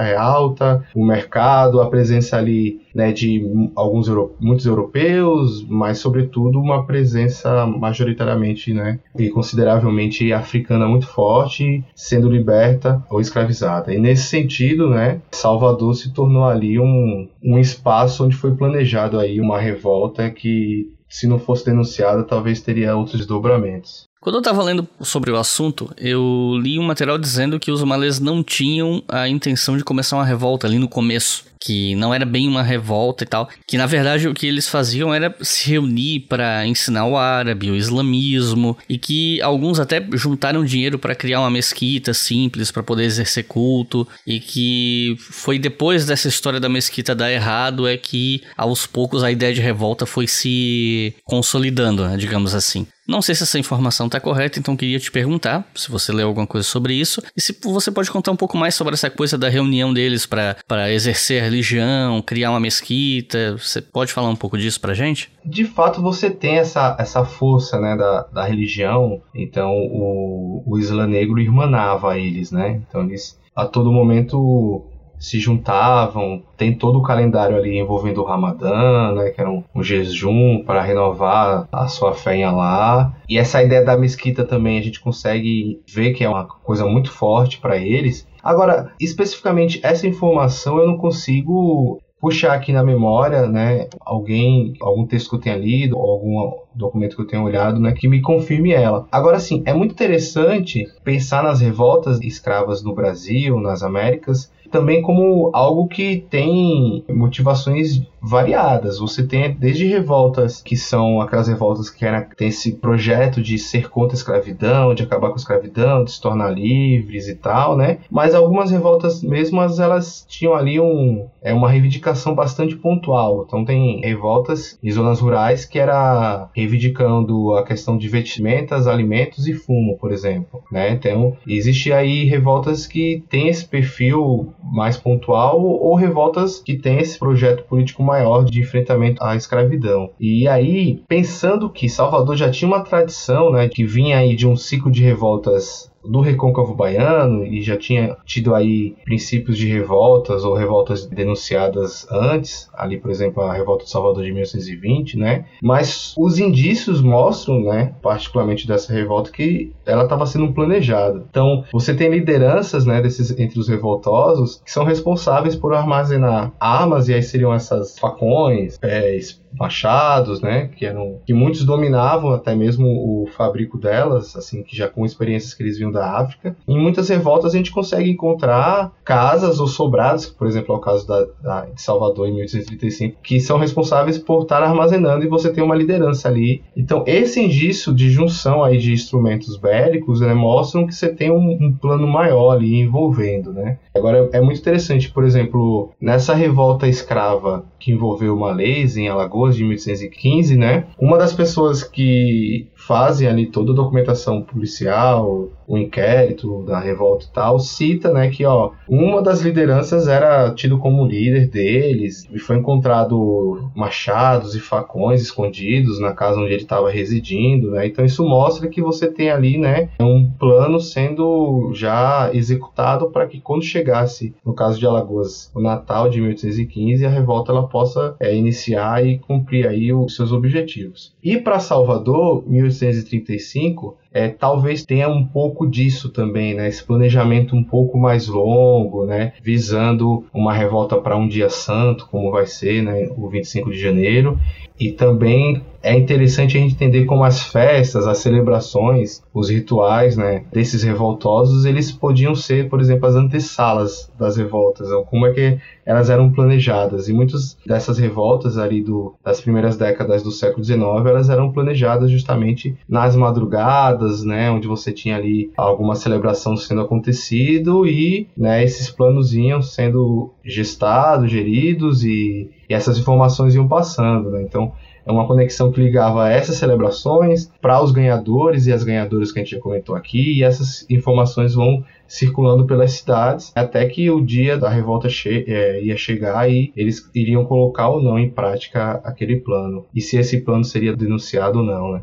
é, alta, o mercado, a presença ali né, de alguns muitos europeus, mas sobretudo uma presença majoritariamente né, e consideravelmente africana muito forte, sendo liberta ou escravizada. E nesse sentido, né, Salvador se tornou ali um, um espaço onde foi planejado aí uma revolta que se não fosse denunciada, talvez teria outros desdobramentos. Quando eu estava lendo sobre o assunto, eu li um material dizendo que os malês não tinham a intenção de começar uma revolta ali no começo que não era bem uma revolta e tal, que na verdade o que eles faziam era se reunir para ensinar o árabe, o islamismo, e que alguns até juntaram dinheiro para criar uma mesquita simples para poder exercer culto, e que foi depois dessa história da mesquita dar errado é que aos poucos a ideia de revolta foi se consolidando, né, digamos assim. Não sei se essa informação está correta, então queria te perguntar se você leu alguma coisa sobre isso e se você pode contar um pouco mais sobre essa coisa da reunião deles para exercer religião, criar uma mesquita. Você pode falar um pouco disso pra gente? De fato, você tem essa, essa força né, da, da religião. Então, o, o Islã Negro irmanava eles, né? Então, eles a todo momento se juntavam, tem todo o calendário ali envolvendo o Ramadã, né, que era um, um jejum para renovar a sua fé em Allah. E essa ideia da mesquita também a gente consegue ver que é uma coisa muito forte para eles. Agora, especificamente essa informação eu não consigo puxar aqui na memória, né, alguém, algum texto que eu tenha lido, algum documento que eu tenha olhado, né, que me confirme ela. Agora sim, é muito interessante pensar nas revoltas escravas no Brasil, nas Américas, também como algo que tem motivações variadas. Você tem desde revoltas que são aquelas revoltas que tem esse projeto de ser contra a escravidão, de acabar com a escravidão, de se tornar livres e tal, né? Mas algumas revoltas mesmo elas tinham ali um, é uma reivindicação bastante pontual. Então tem revoltas em zonas rurais que era reivindicando a questão de vestimentas, alimentos e fumo, por exemplo, né? Então existe aí revoltas que tem esse perfil mais pontual ou revoltas que tem esse projeto político maior de enfrentamento à escravidão. E aí, pensando que Salvador já tinha uma tradição, né, que vinha aí de um ciclo de revoltas do recôncavo baiano e já tinha tido aí princípios de revoltas ou revoltas denunciadas antes, ali por exemplo a revolta de Salvador de 1920, né? Mas os indícios mostram, né, particularmente dessa revolta que ela estava sendo planejada. Então, você tem lideranças, né, desses entre os revoltosos que são responsáveis por armazenar armas e aí seriam essas facões, pés, machados, né, que eram que muitos dominavam até mesmo o fabrico delas, assim, que já com experiências que eles vinham da África. Em muitas revoltas a gente consegue encontrar casas ou sobrados, por exemplo, é o caso da, da, de Salvador em 1835, que são responsáveis por estar armazenando e você tem uma liderança ali. Então, esse indício de junção aí de instrumentos bélicos né, mostram que você tem um, um plano maior ali envolvendo, né? Agora, é muito interessante, por exemplo, nessa revolta escrava que envolveu Malês em Alagoas de 1815, né? Uma das pessoas que fazem ali toda a documentação policial, o inquérito da revolta e tal, cita, né, que ó, uma das lideranças era tido como líder deles e foi encontrado machados e facões escondidos na casa onde ele estava residindo, né? Então isso mostra que você tem ali, né, um plano sendo já executado para que quando chegasse, no caso de Alagoas, o Natal de 1815, a revolta ela possa é, iniciar e cumprir aí os seus objetivos. E para Salvador, 1835, é, talvez tenha um pouco disso também, né? Esse planejamento um pouco mais longo, né? Visando uma revolta para um dia santo, como vai ser, né? O 25 de janeiro. E também é interessante a gente entender como as festas, as celebrações, os rituais, né, desses revoltosos, eles podiam ser, por exemplo, as antessalas das revoltas, como é que elas eram planejadas. E muitas dessas revoltas ali do, das primeiras décadas do século XIX, elas eram planejadas justamente nas madrugadas, né, onde você tinha ali alguma celebração sendo acontecido e, né, esses planos iam sendo gestados, geridos e, e essas informações iam passando, né? Então, é uma conexão que ligava essas celebrações para os ganhadores e as ganhadoras que a gente já comentou aqui, e essas informações vão circulando pelas cidades até que o dia da revolta che é, ia chegar e eles iriam colocar ou não em prática aquele plano, e se esse plano seria denunciado ou não. Né?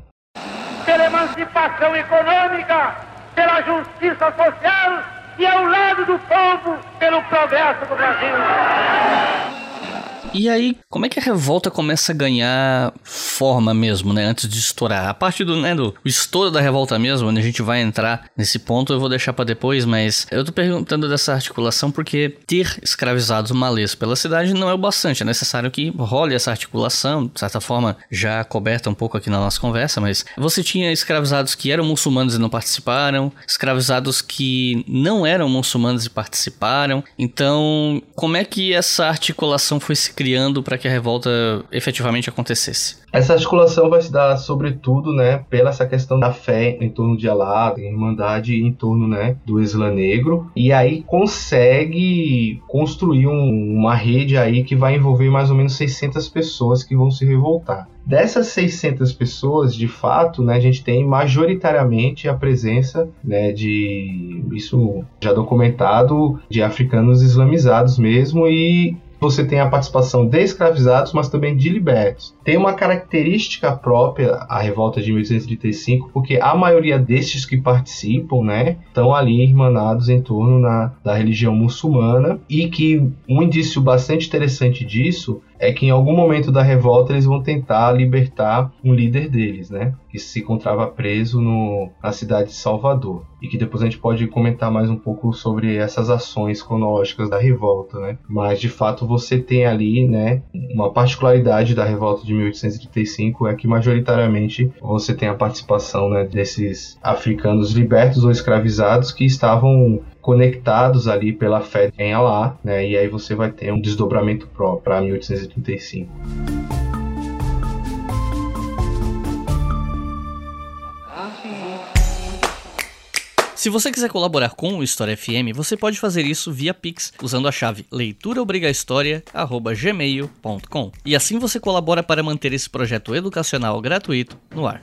Pela emancipação econômica, pela justiça social e ao lado do povo, pelo progresso do Brasil. E aí, como é que a revolta começa a ganhar forma mesmo, né? Antes de estourar? A parte do, né, do estouro da revolta mesmo, onde a gente vai entrar nesse ponto, eu vou deixar para depois, mas eu tô perguntando dessa articulação porque ter escravizados malês pela cidade não é o bastante. É necessário que role essa articulação, de certa forma, já coberta um pouco aqui na nossa conversa, mas você tinha escravizados que eram muçulmanos e não participaram, escravizados que não eram muçulmanos e participaram. Então, como é que essa articulação foi se criando para que a revolta efetivamente acontecesse? Essa articulação vai se dar, sobretudo, né, pela essa questão da fé em torno de Allah, da irmandade em torno, né, do Islã negro, e aí consegue construir um, uma rede aí que vai envolver mais ou menos 600 pessoas que vão se revoltar. Dessas 600 pessoas, de fato, né, a gente tem majoritariamente a presença né, de, isso já documentado, de africanos islamizados mesmo, e você tem a participação de escravizados, mas também de libertos. Tem uma característica própria a revolta de 1835, porque a maioria destes que participam, né, estão ali irmanados em torno na, da religião muçulmana e que um indício bastante interessante disso é que em algum momento da revolta eles vão tentar libertar um líder deles, né? Que se encontrava preso no, na cidade de Salvador. E que depois a gente pode comentar mais um pouco sobre essas ações cronológicas da revolta, né? Mas de fato você tem ali, né, uma particularidade da revolta de 1835 é que majoritariamente você tem a participação, né, desses africanos libertos ou escravizados que estavam conectados ali pela fé em Allah, né? E aí você vai ter um desdobramento próprio para 1835. Se você quiser colaborar com o História FM, você pode fazer isso via Pix usando a chave leituraobrigahistoria@gmail.com. E assim você colabora para manter esse projeto educacional gratuito no ar.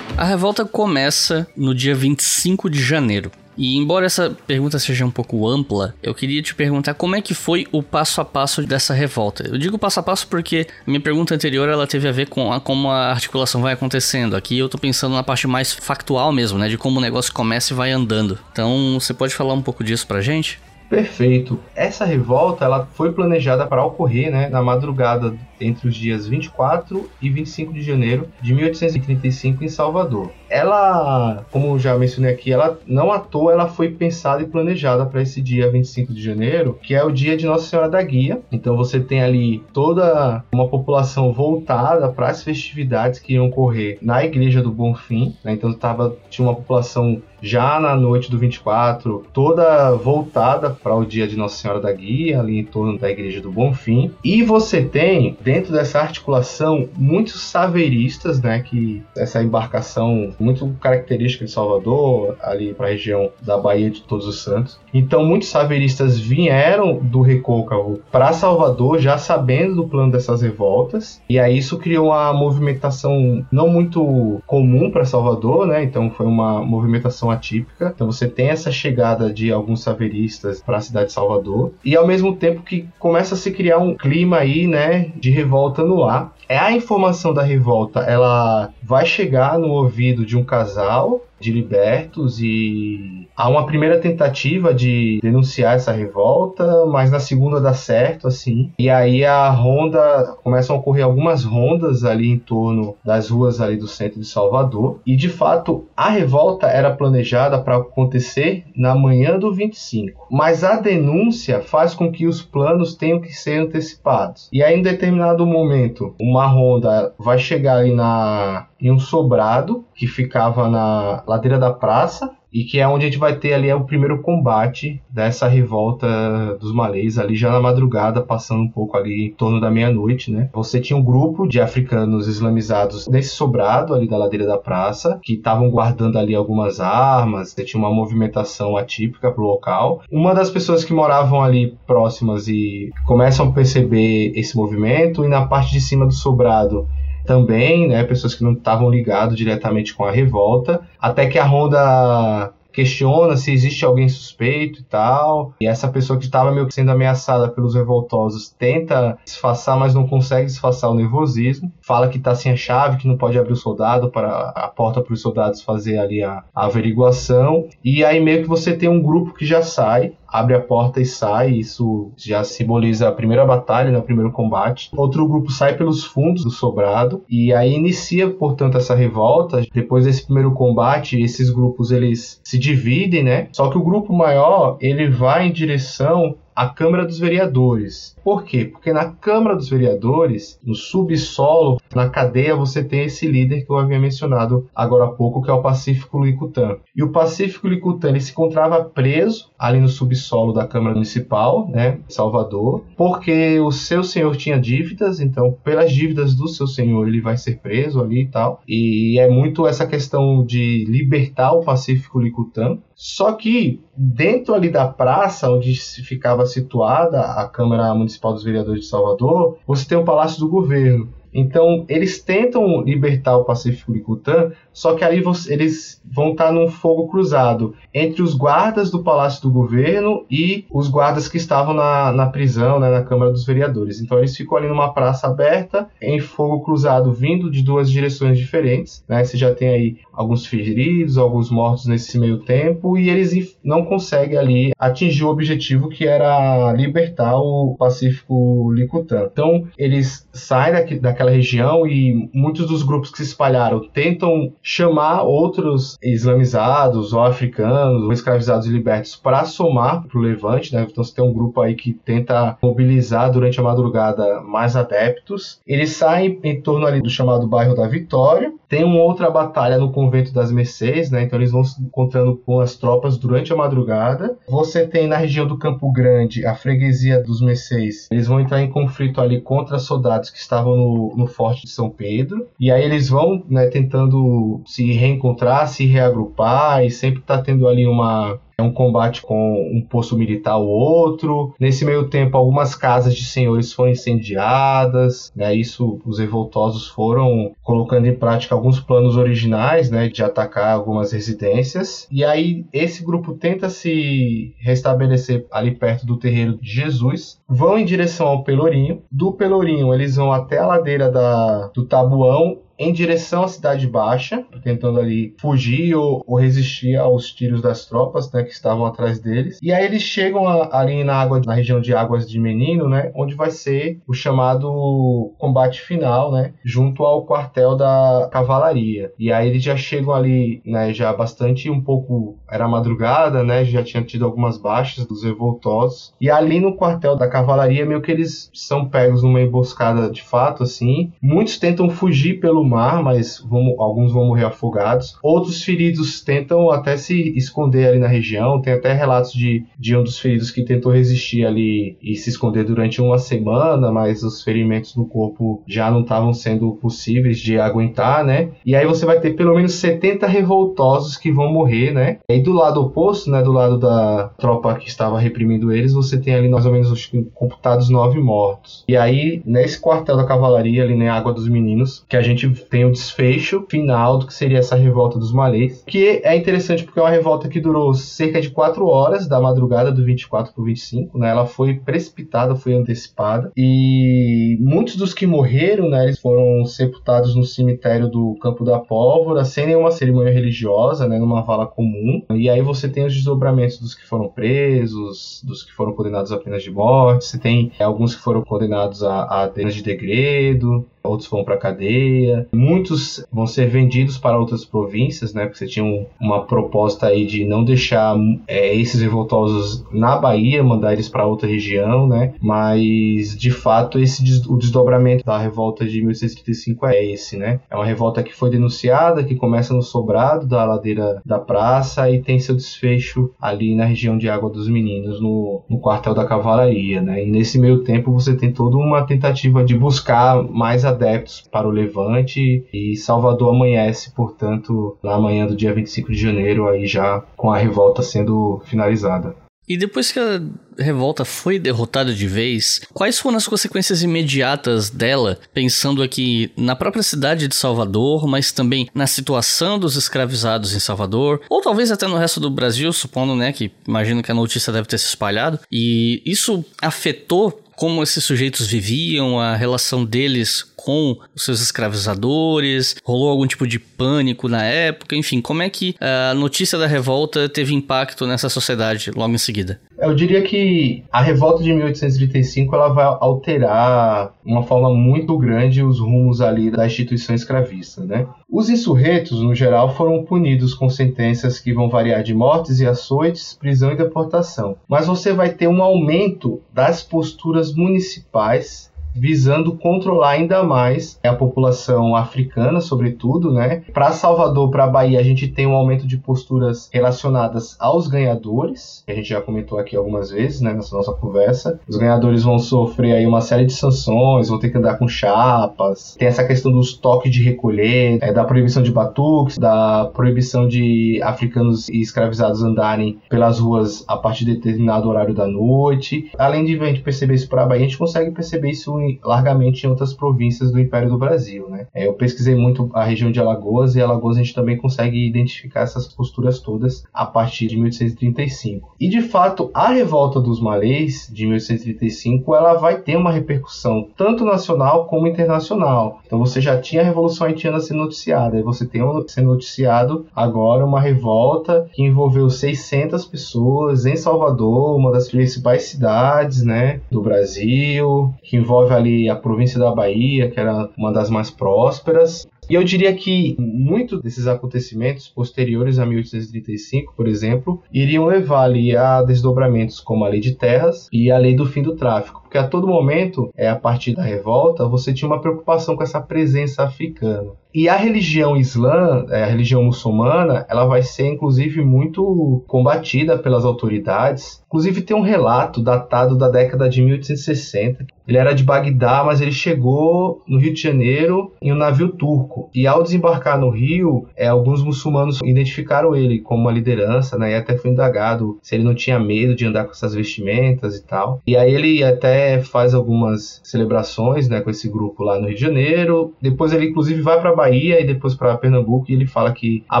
A revolta começa no dia 25 de janeiro. E embora essa pergunta seja um pouco ampla, eu queria te perguntar como é que foi o passo a passo dessa revolta. Eu digo passo a passo porque minha pergunta anterior ela teve a ver com a, como a articulação vai acontecendo. Aqui eu tô pensando na parte mais factual mesmo, né, de como o negócio começa e vai andando. Então, você pode falar um pouco disso pra gente? Perfeito. Essa revolta ela foi planejada para ocorrer né, na madrugada entre os dias 24 e 25 de janeiro de 1835 em Salvador. Ela, como já mencionei aqui, ela não à toa ela foi pensada e planejada para esse dia 25 de janeiro, que é o dia de Nossa Senhora da Guia. Então você tem ali toda uma população voltada para as festividades que iam ocorrer na Igreja do Bonfim. Né? Então tava, tinha uma população já na noite do 24, toda voltada para o dia de Nossa Senhora da Guia, ali em torno da Igreja do Bonfim. E você tem, dentro dessa articulação, muitos saveiristas, né, que essa embarcação muito característica de Salvador, ali para a região da Bahia de Todos os Santos. Então, muitos saveristas vieram do Recôncavo para Salvador já sabendo do plano dessas revoltas, e aí isso criou uma movimentação não muito comum para Salvador, né? Então, foi uma movimentação atípica. Então, você tem essa chegada de alguns saveristas para a cidade de Salvador, e ao mesmo tempo que começa a se criar um clima aí, né, de revolta no ar. É a informação da revolta, ela vai chegar no ouvido de um casal de libertos e há uma primeira tentativa de denunciar essa revolta, mas na segunda dá certo assim. E aí a ronda começam a ocorrer algumas rondas ali em torno das ruas ali do centro de Salvador. E de fato, a revolta era planejada para acontecer na manhã do 25. Mas a denúncia faz com que os planos tenham que ser antecipados. E aí em determinado momento, uma ronda vai chegar ali na em um sobrado que ficava na ladeira da praça e que é onde a gente vai ter ali é o primeiro combate dessa revolta dos malês ali já na madrugada, passando um pouco ali em torno da meia-noite, né? Você tinha um grupo de africanos islamizados nesse sobrado ali da ladeira da praça, que estavam guardando ali algumas armas, você tinha uma movimentação atípica pro local. Uma das pessoas que moravam ali próximas e começam a perceber esse movimento e na parte de cima do sobrado também, né, pessoas que não estavam ligadas diretamente com a revolta, até que a Honda questiona se existe alguém suspeito e tal. E essa pessoa que estava meio que sendo ameaçada pelos revoltosos tenta disfarçar, mas não consegue disfarçar o nervosismo. Fala que está sem a chave, que não pode abrir o soldado para a porta para os soldados fazer ali a, a averiguação. E aí meio que você tem um grupo que já sai abre a porta e sai. Isso já simboliza a primeira batalha, né, o primeiro combate. Outro grupo sai pelos fundos do sobrado e aí inicia, portanto, essa revolta. Depois desse primeiro combate, esses grupos eles se dividem, né? Só que o grupo maior ele vai em direção a Câmara dos Vereadores. Por quê? Porque na Câmara dos Vereadores, no subsolo, na cadeia, você tem esse líder que eu havia mencionado agora há pouco, que é o Pacífico Licutã. E o Pacífico Licutã ele se encontrava preso ali no subsolo da Câmara Municipal, né, Salvador, porque o seu senhor tinha dívidas, então pelas dívidas do seu senhor ele vai ser preso ali e tal. E é muito essa questão de libertar o Pacífico Licutã. Só que dentro ali da praça onde ficava situada a Câmara Municipal dos Vereadores de Salvador, você tem o Palácio do Governo. Então, eles tentam libertar o Pacífico Licutã, só que ali eles vão estar num fogo cruzado entre os guardas do Palácio do Governo e os guardas que estavam na, na prisão, né, na Câmara dos Vereadores. Então, eles ficam ali numa praça aberta, em fogo cruzado, vindo de duas direções diferentes. Né? Você já tem aí alguns feridos, alguns mortos nesse meio tempo, e eles não conseguem ali atingir o objetivo que era libertar o Pacífico Licutã. Então, eles saem daqui, daquela naquela região e muitos dos grupos que se espalharam tentam chamar outros islamizados ou africanos ou escravizados e libertos para somar para o Levante, né? Então você tem um grupo aí que tenta mobilizar durante a madrugada mais adeptos. Eles saem em torno ali do chamado bairro da Vitória. Tem uma outra batalha no convento das Mercês, né? Então eles vão se encontrando com as tropas durante a madrugada. Você tem na região do Campo Grande a freguesia dos Mercês. Eles vão entrar em conflito ali contra soldados que estavam no no, Forte de São Pedro. E aí eles vão né, tentando se reencontrar, se reagrupar, e sempre tá tendo ali uma, é um combate com um posto militar ou outro. Nesse meio tempo, algumas casas de senhores foram incendiadas, né? Isso, os revoltosos foram colocando em prática alguns planos originais, né? De atacar algumas residências. E aí, esse grupo tenta se restabelecer ali perto do terreiro de Jesus. Vão em direção ao Pelourinho. Do Pelourinho, eles vão até a ladeira da, do Tabuão em direção à Cidade Baixa, tentando ali fugir ou, ou, resistir aos tiros das tropas né, que estavam atrás deles. E aí eles chegam a, ali na água, na região de Águas de Menino, né, onde vai ser o chamado combate final, né, junto ao quartel da cavalaria. E aí eles já chegam ali, né, já bastante um pouco era madrugada, né, já tinha tido algumas baixas dos revoltosos. E ali no quartel da cavalaria meio que eles são pegos numa emboscada de fato assim. Muitos tentam fugir pelo mar, mas vão, alguns vão morrer afogados. Outros feridos tentam até se esconder ali na região. Tem até relatos de, de um dos feridos que tentou resistir ali e se esconder durante uma semana, mas os ferimentos no corpo já não estavam sendo possíveis de aguentar, né? E aí você vai ter pelo menos 70 revoltosos que vão morrer, né? E do lado oposto, né, do lado da tropa que estava reprimindo eles, você tem ali mais ou menos os computados nove mortos. E aí, nesse quartel da cavalaria, ali na né, Água dos Meninos, que a gente tem o desfecho final do que seria essa revolta dos malês, que é interessante porque é uma revolta que durou cerca de quatro horas, da madrugada do 24 para o 25, né? Ela foi precipitada, foi antecipada, e muitos dos que morreram, né, eles foram sepultados no cemitério do Campo da Pólvora, sem nenhuma cerimônia religiosa, né, numa vala comum. E aí você tem os desdobramentos dos que foram presos, dos que foram condenados a penas de morte, você tem alguns que foram condenados a, a penas de degredo, outros vão para cadeia, muitos vão ser vendidos para outras províncias, né? Porque você tinha um, uma proposta aí de não deixar é, esses revoltosos na Bahia, mandar eles para outra região, né? Mas de fato esse o desdobramento da revolta de 1835 é esse, né? É uma revolta que foi denunciada, que começa no sobrado da ladeira da praça e tem seu desfecho ali na região de Água dos Meninos, no, no quartel da cavalaria, né? E nesse meio tempo você tem toda uma tentativa de buscar mais adeptos para o Levante e Salvador amanhece, portanto, na manhã do dia 25 de janeiro, aí já com a revolta sendo finalizada. E depois que a revolta foi derrotada de vez, quais foram as consequências imediatas dela, pensando aqui na própria cidade de Salvador, mas também na situação dos escravizados em Salvador, ou talvez até no resto do Brasil, supondo, né, que imagino que a notícia deve ter se espalhado, e isso afetou como esses sujeitos viviam, a relação deles com os seus escravizadores, rolou algum tipo de pânico na época, enfim, como é que a notícia da revolta teve impacto nessa sociedade logo em seguida? Eu diria que a revolta de 1835 ela vai alterar de uma forma muito grande os rumos ali da instituição escravista, né? Os insurretos, no geral, foram punidos com sentenças que vão variar de mortes e açoites, prisão e deportação. Mas você vai ter um aumento das posturas municipais visando controlar ainda mais a população africana, sobretudo, né? Para Salvador, para Bahia, a gente tem um aumento de posturas relacionadas aos ganhadores, que a gente já comentou aqui algumas vezes, né, nessa nossa conversa. Os ganhadores vão sofrer aí uma série de sanções, vão ter que andar com chapas. Tem essa questão dos toques de recolher, é, da proibição de batuques, da proibição de africanos e escravizados andarem pelas ruas a partir de determinado horário da noite. Além de a gente perceber isso para Bahia, a gente consegue perceber isso largamente em outras províncias do Império do Brasil. Né? É, eu pesquisei muito a região de Alagoas e Alagoas a gente também consegue identificar essas posturas todas a partir de 1835. E de fato, a revolta dos malês de 1835 ela vai ter uma repercussão tanto nacional como internacional. Então você já tinha a Revolução Haitiana sendo noticiada, e você tem sendo noticiado agora uma revolta que envolveu 600 pessoas em Salvador, uma das principais cidades né, do Brasil, que envolve ali a província da Bahia, que era uma das mais prósperas. E eu diria que muitos desses acontecimentos posteriores a 1835, por exemplo, iriam levar ali a desdobramentos como a lei de terras e a lei do fim do tráfico, porque a todo momento, é a partir da revolta, você tinha uma preocupação com essa presença africana. E a religião islã, é, a religião muçulmana, ela vai ser inclusive muito combatida pelas autoridades. Inclusive tem um relato datado da década de 1860. Ele era de Bagdá, mas ele chegou no Rio de Janeiro em um navio turco. E ao desembarcar no Rio, é, alguns muçulmanos identificaram ele como uma liderança, né? E até foi indagado se ele não tinha medo de andar com essas vestimentas e tal. E aí ele até faz algumas celebrações, né, com esse grupo lá no Rio de Janeiro. Depois ele inclusive vai para Bahia e depois para Pernambuco e ele fala que a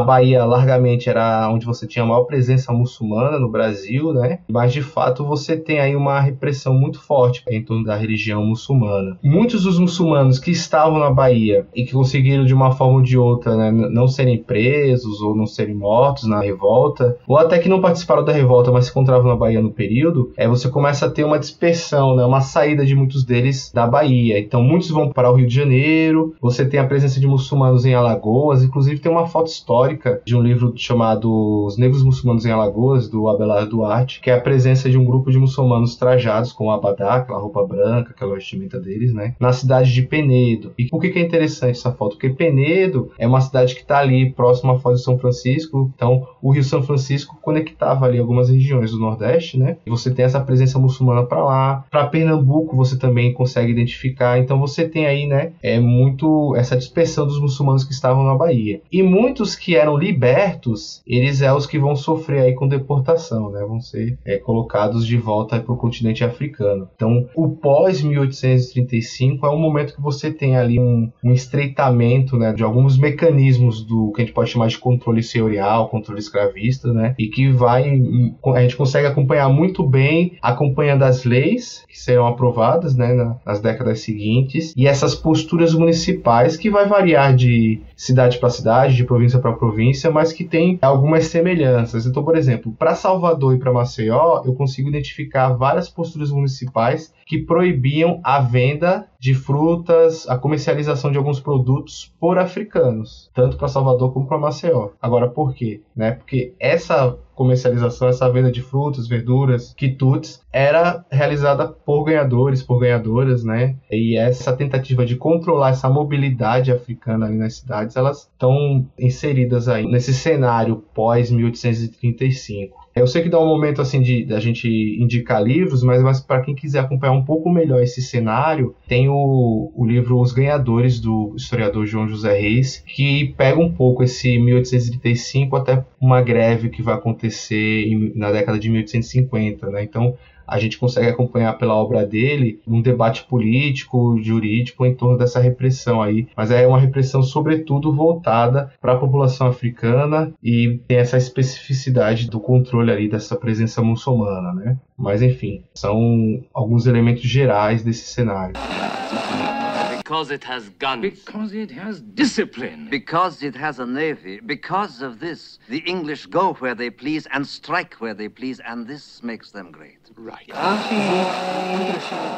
Bahia largamente era onde você tinha a maior presença muçulmana no Brasil, né? Mas de fato você tem aí uma repressão muito forte em torno da religião muçulmana. Muitos dos muçulmanos que estavam na Bahia e que conseguiram de uma forma ou de outra, né, não serem presos ou não serem mortos na revolta, ou até que não participaram da revolta, mas se encontravam na Bahia no período, é você começa a ter uma dispersão, né, uma saída de muitos deles da Bahia. Então muitos vão para o Rio de Janeiro, você tem a presença de muçulmanos em Alagoas. Inclusive tem uma foto histórica de um livro chamado Os Negros Muçulmanos em Alagoas, do Abelardo Duarte, que é a presença de um grupo de muçulmanos trajados com abadá, aquela roupa branca, aquela vestimenta deles, né? Na cidade de Penedo. E por que, que é interessante essa foto? Porque porque Penedo é uma cidade que está ali próximo à Foz de São Francisco, então o Rio São Francisco conectava ali algumas regiões do Nordeste, né? E você tem essa presença muçulmana para lá. Para Pernambuco você também consegue identificar. Então você tem aí, né, é muito essa dispersão dos muçulmanos que estavam na Bahia. E muitos que eram libertos, eles é os que vão sofrer aí com deportação, né? Vão ser é, colocados de volta para o continente africano. Então, o pós 1835 é um momento que você tem ali um, um estreitamento, né, de alguns mecanismos do que a gente pode chamar de controle senhorial, controle escravista, né? E que vai a gente consegue acompanhar muito bem acompanhando as leis que serão aprovadas, né, nas décadas seguintes e essas posturas municipais que vai variar de cidade para cidade, de província para província, mas que tem algumas semelhanças. Então, por exemplo, para Salvador e para Maceió, eu consigo identificar várias posturas municipais que proibiam a venda de frutas, a comercialização de alguns produtos por africanos, tanto para Salvador como para Maceió. Agora, por quê? Né? Porque essa comercialização, essa venda de frutas, verduras, quitutes, era realizada por ganhadores, por ganhadoras, né? E essa tentativa de controlar essa mobilidade africana ali nas cidades, elas estão inseridas aí nesse cenário pós 1835. Eu sei que dá um momento assim de da gente indicar livros, mas, mas para quem quiser acompanhar um pouco melhor esse cenário, tem o, o livro Os Ganhadores do historiador João José Reis, que pega um pouco esse 1835 até uma greve que vai acontecer em, na década de 1850, né? Então a gente consegue acompanhar pela obra dele um debate político, jurídico em torno dessa repressão aí. Mas é uma repressão, sobretudo, voltada para a população africana e tem essa especificidade do controle ali dessa presença muçulmana, né? Mas enfim, são alguns elementos gerais desse cenário. Because it has guns. Because it has discipline. Because it has a navy. Because of this, the English go where they please and strike where they please, and this makes them great. Right.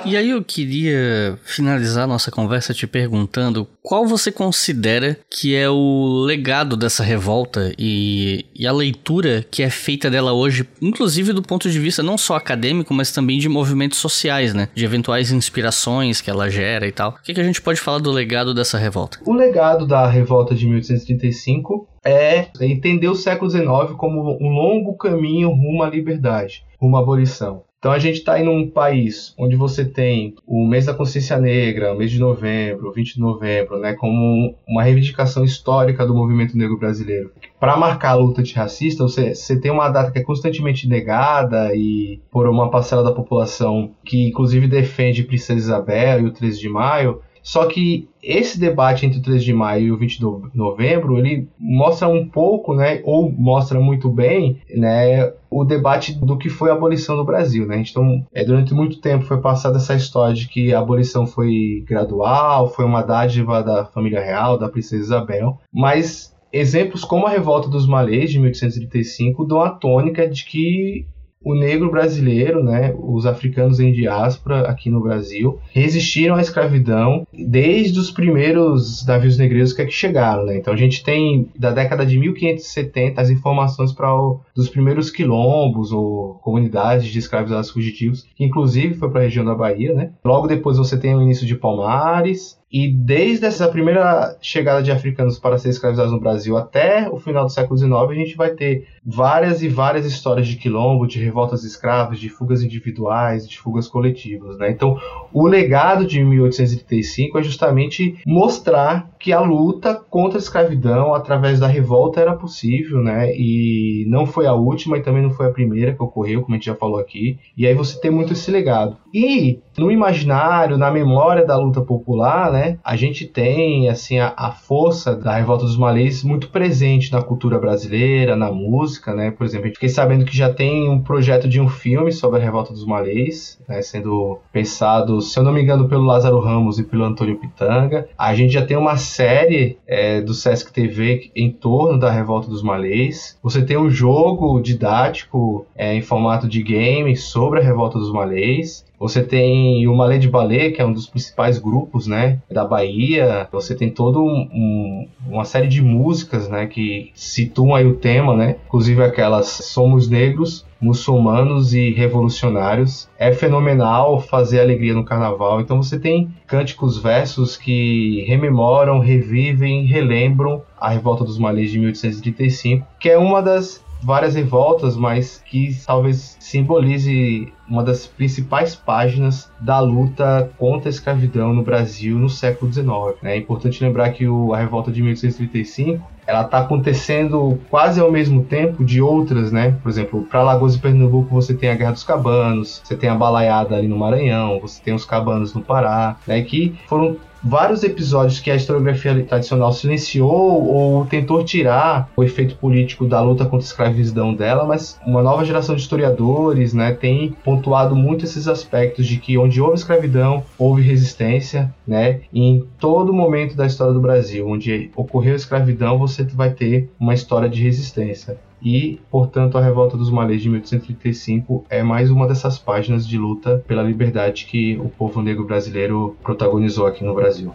E aí eu queria finalizar nossa conversa te perguntando qual você considera que é o legado dessa revolta e, e, a leitura que é feita dela hoje, inclusive do ponto de vista não só acadêmico, mas também de movimentos sociais, né? De eventuais inspirações que ela gera e tal. O que, que a gente pode falar do legado dessa revolta? O legado da revolta de 1835 é entender o século XIX como um longo caminho rumo à liberdade, rumo à abolição. Então a gente está em um país onde você tem o mês da consciência negra, o mês de novembro, 20 de novembro, né, como uma reivindicação histórica do movimento negro brasileiro. Para marcar a luta antirracista, você, você tem uma data que é constantemente negada e por uma parcela da população que inclusive defende Princesa Isabel e o 13 de maio, só que esse debate entre o 3 de maio e o 20 de novembro, ele mostra um pouco, né, ou mostra muito bem, né, o debate do que foi a abolição do Brasil, né? Então, é, durante muito tempo foi passada essa história de que a abolição foi gradual, foi uma dádiva da família real, da princesa Isabel, mas exemplos como a revolta dos malês de 1835 dão a tônica de que o negro brasileiro, né, os africanos em diáspora aqui no Brasil, resistiram à escravidão desde os primeiros navios negreiros que, é que chegaram. Né? Então a gente tem da década de 1570 as informações para dos primeiros quilombos ou comunidades de escravizados fugitivos, que inclusive foi para a região da Bahia. Né? Logo depois você tem o início de Palmares, e desde essa primeira chegada de africanos para ser escravizados no Brasil até o final do século XIX, a gente vai ter várias e várias histórias de quilombo, de revoltas escravas, de fugas individuais, de fugas coletivas. Né? Então, o legado de 1835 é justamente mostrar que a luta contra a escravidão através da revolta era possível, né? E não foi a última e também não foi a primeira que ocorreu, como a gente já falou aqui. E aí você tem muito esse legado. E no imaginário, na memória da luta popular, né, a gente tem assim a, a força da revolta dos malês muito presente na cultura brasileira, na música, né? Por exemplo, fiquei sabendo que já tem um projeto de um filme sobre a revolta dos malês, né, sendo pensado, se eu não me engano, pelo Lázaro Ramos e pelo Antônio Pitanga. A gente já tem uma série é, do Sesc TV em torno da revolta dos malês. Você tem um jogo didático é, em formato de game sobre a revolta dos malês. Você tem o Malê de Balé, que é um dos principais grupos, né, da Bahia. Você tem todo um, um, uma série de músicas, né, que situam aí o tema, né, inclusive aquelas Somos Negros, muçulmanos e revolucionários. É fenomenal fazer alegria no carnaval. Então você tem cânticos, versos que rememoram, revivem, relembram a revolta dos malês de 1835, que é uma das várias revoltas, mas que talvez simbolize uma das principais páginas da luta contra a escravidão no Brasil no século XIX. É importante lembrar que a revolta de 1835 ela está acontecendo quase ao mesmo tempo de outras, né? Por exemplo, para Lagoas e Pernambuco você tem a Guerra dos Cabanos, você tem a Balaiada ali no Maranhão, você tem os Cabanos no Pará, né? Que foram vários episódios que a historiografia tradicional silenciou ou tentou tirar o efeito político da luta contra a escravidão dela, mas uma nova geração de historiadores né, tem pontuado muito esses aspectos de que onde houve escravidão, houve resistência, né? E em todo momento da história do Brasil, onde ocorreu escravidão, você vai ter uma história de resistência e, portanto, a Revolta dos Malês de 1835 é mais uma dessas páginas de luta pela liberdade que o povo negro brasileiro protagonizou aqui no Brasil.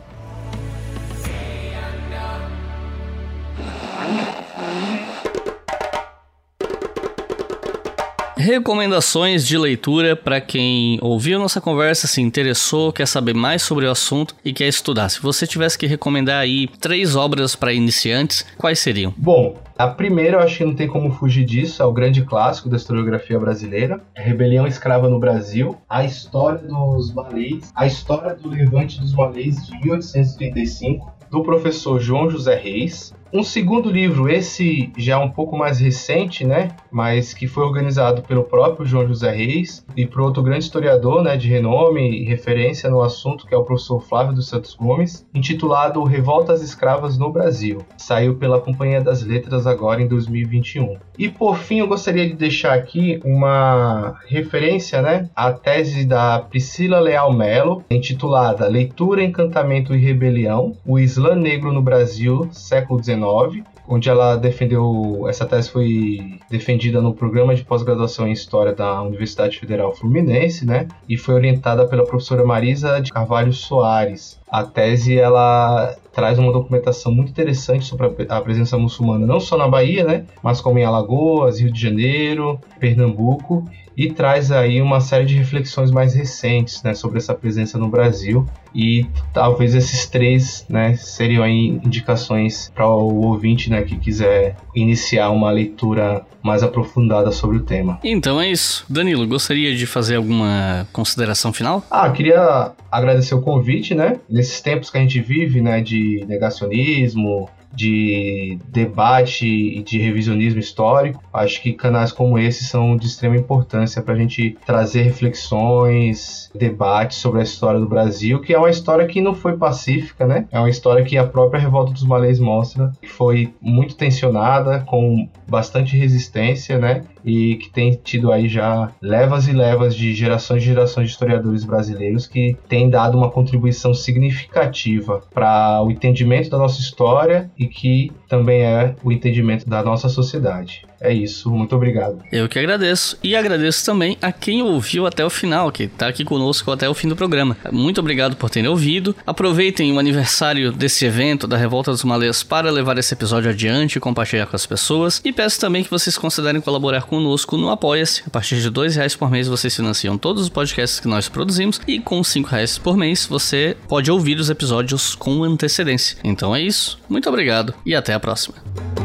Recomendações de leitura para quem ouviu nossa conversa, se interessou, quer saber mais sobre o assunto e quer estudar. Se você tivesse que recomendar aí três obras para iniciantes, quais seriam? Bom, a primeira, eu acho que não tem como fugir disso, é o grande clássico da historiografia brasileira, Rebelião Escrava no Brasil, a história dos malês, a história do levante dos malês de 1835, do professor João José Reis, um segundo livro, esse já é um pouco mais recente, né? Mas que foi organizado pelo próprio João José Reis e por outro grande historiador, né, de renome e referência no assunto, que é o professor Flávio dos Santos Gomes, intitulado Revoltas Escravas no Brasil. Saiu pela Companhia das Letras agora em 2021. E por fim, eu gostaria de deixar aqui uma referência, né, à tese da Priscila Leal Melo, intitulada Leitura, Encantamento e Rebelião: O Islã Negro no Brasil, século XIX onde ela defendeu. Essa tese foi defendida no programa de pós-graduação em História da Universidade Federal Fluminense, né? E foi orientada pela professora Marisa de Carvalho Soares. A tese ela traz uma documentação muito interessante sobre a presença muçulmana, não só na Bahia, né? Mas como em Alagoas, Rio de Janeiro, Pernambuco e traz aí uma série de reflexões mais recentes né, sobre essa presença no Brasil e talvez esses três né, seriam aí indicações para o ouvinte né, que quiser iniciar uma leitura mais aprofundada sobre o tema. Então é isso. Danilo, gostaria de fazer alguma consideração final? Ah, queria agradecer o convite, né? Nesses tempos que a gente vive, né, de negacionismo, de debate e de revisionismo histórico. Acho que canais como esse são de extrema importância para a gente trazer reflexões, debates sobre a história do Brasil, que é uma história que não foi pacífica, né? É uma história que a própria Revolta dos Malês mostra que foi muito tensionada, com bastante resistência, né? E que tem tido aí já levas e levas de gerações e gerações de historiadores brasileiros que têm dado uma contribuição significativa para o entendimento da nossa história e que também é o entendimento da nossa sociedade. É isso, muito obrigado. Eu que agradeço. E agradeço também a quem ouviu até o final, que está aqui conosco até o fim do programa. Muito obrigado por terem ouvido. Aproveitem o aniversário desse evento, da Revolta dos Malês, para levar esse episódio adiante e compartilhar com as pessoas. E peço também que vocês considerem colaborar conosco no Apoia-se. A partir de dois reais por mês vocês financiam todos os podcasts que nós produzimos. E com cinco reais por mês você pode ouvir os episódios com antecedência. Então é isso. Muito obrigado e até a próxima.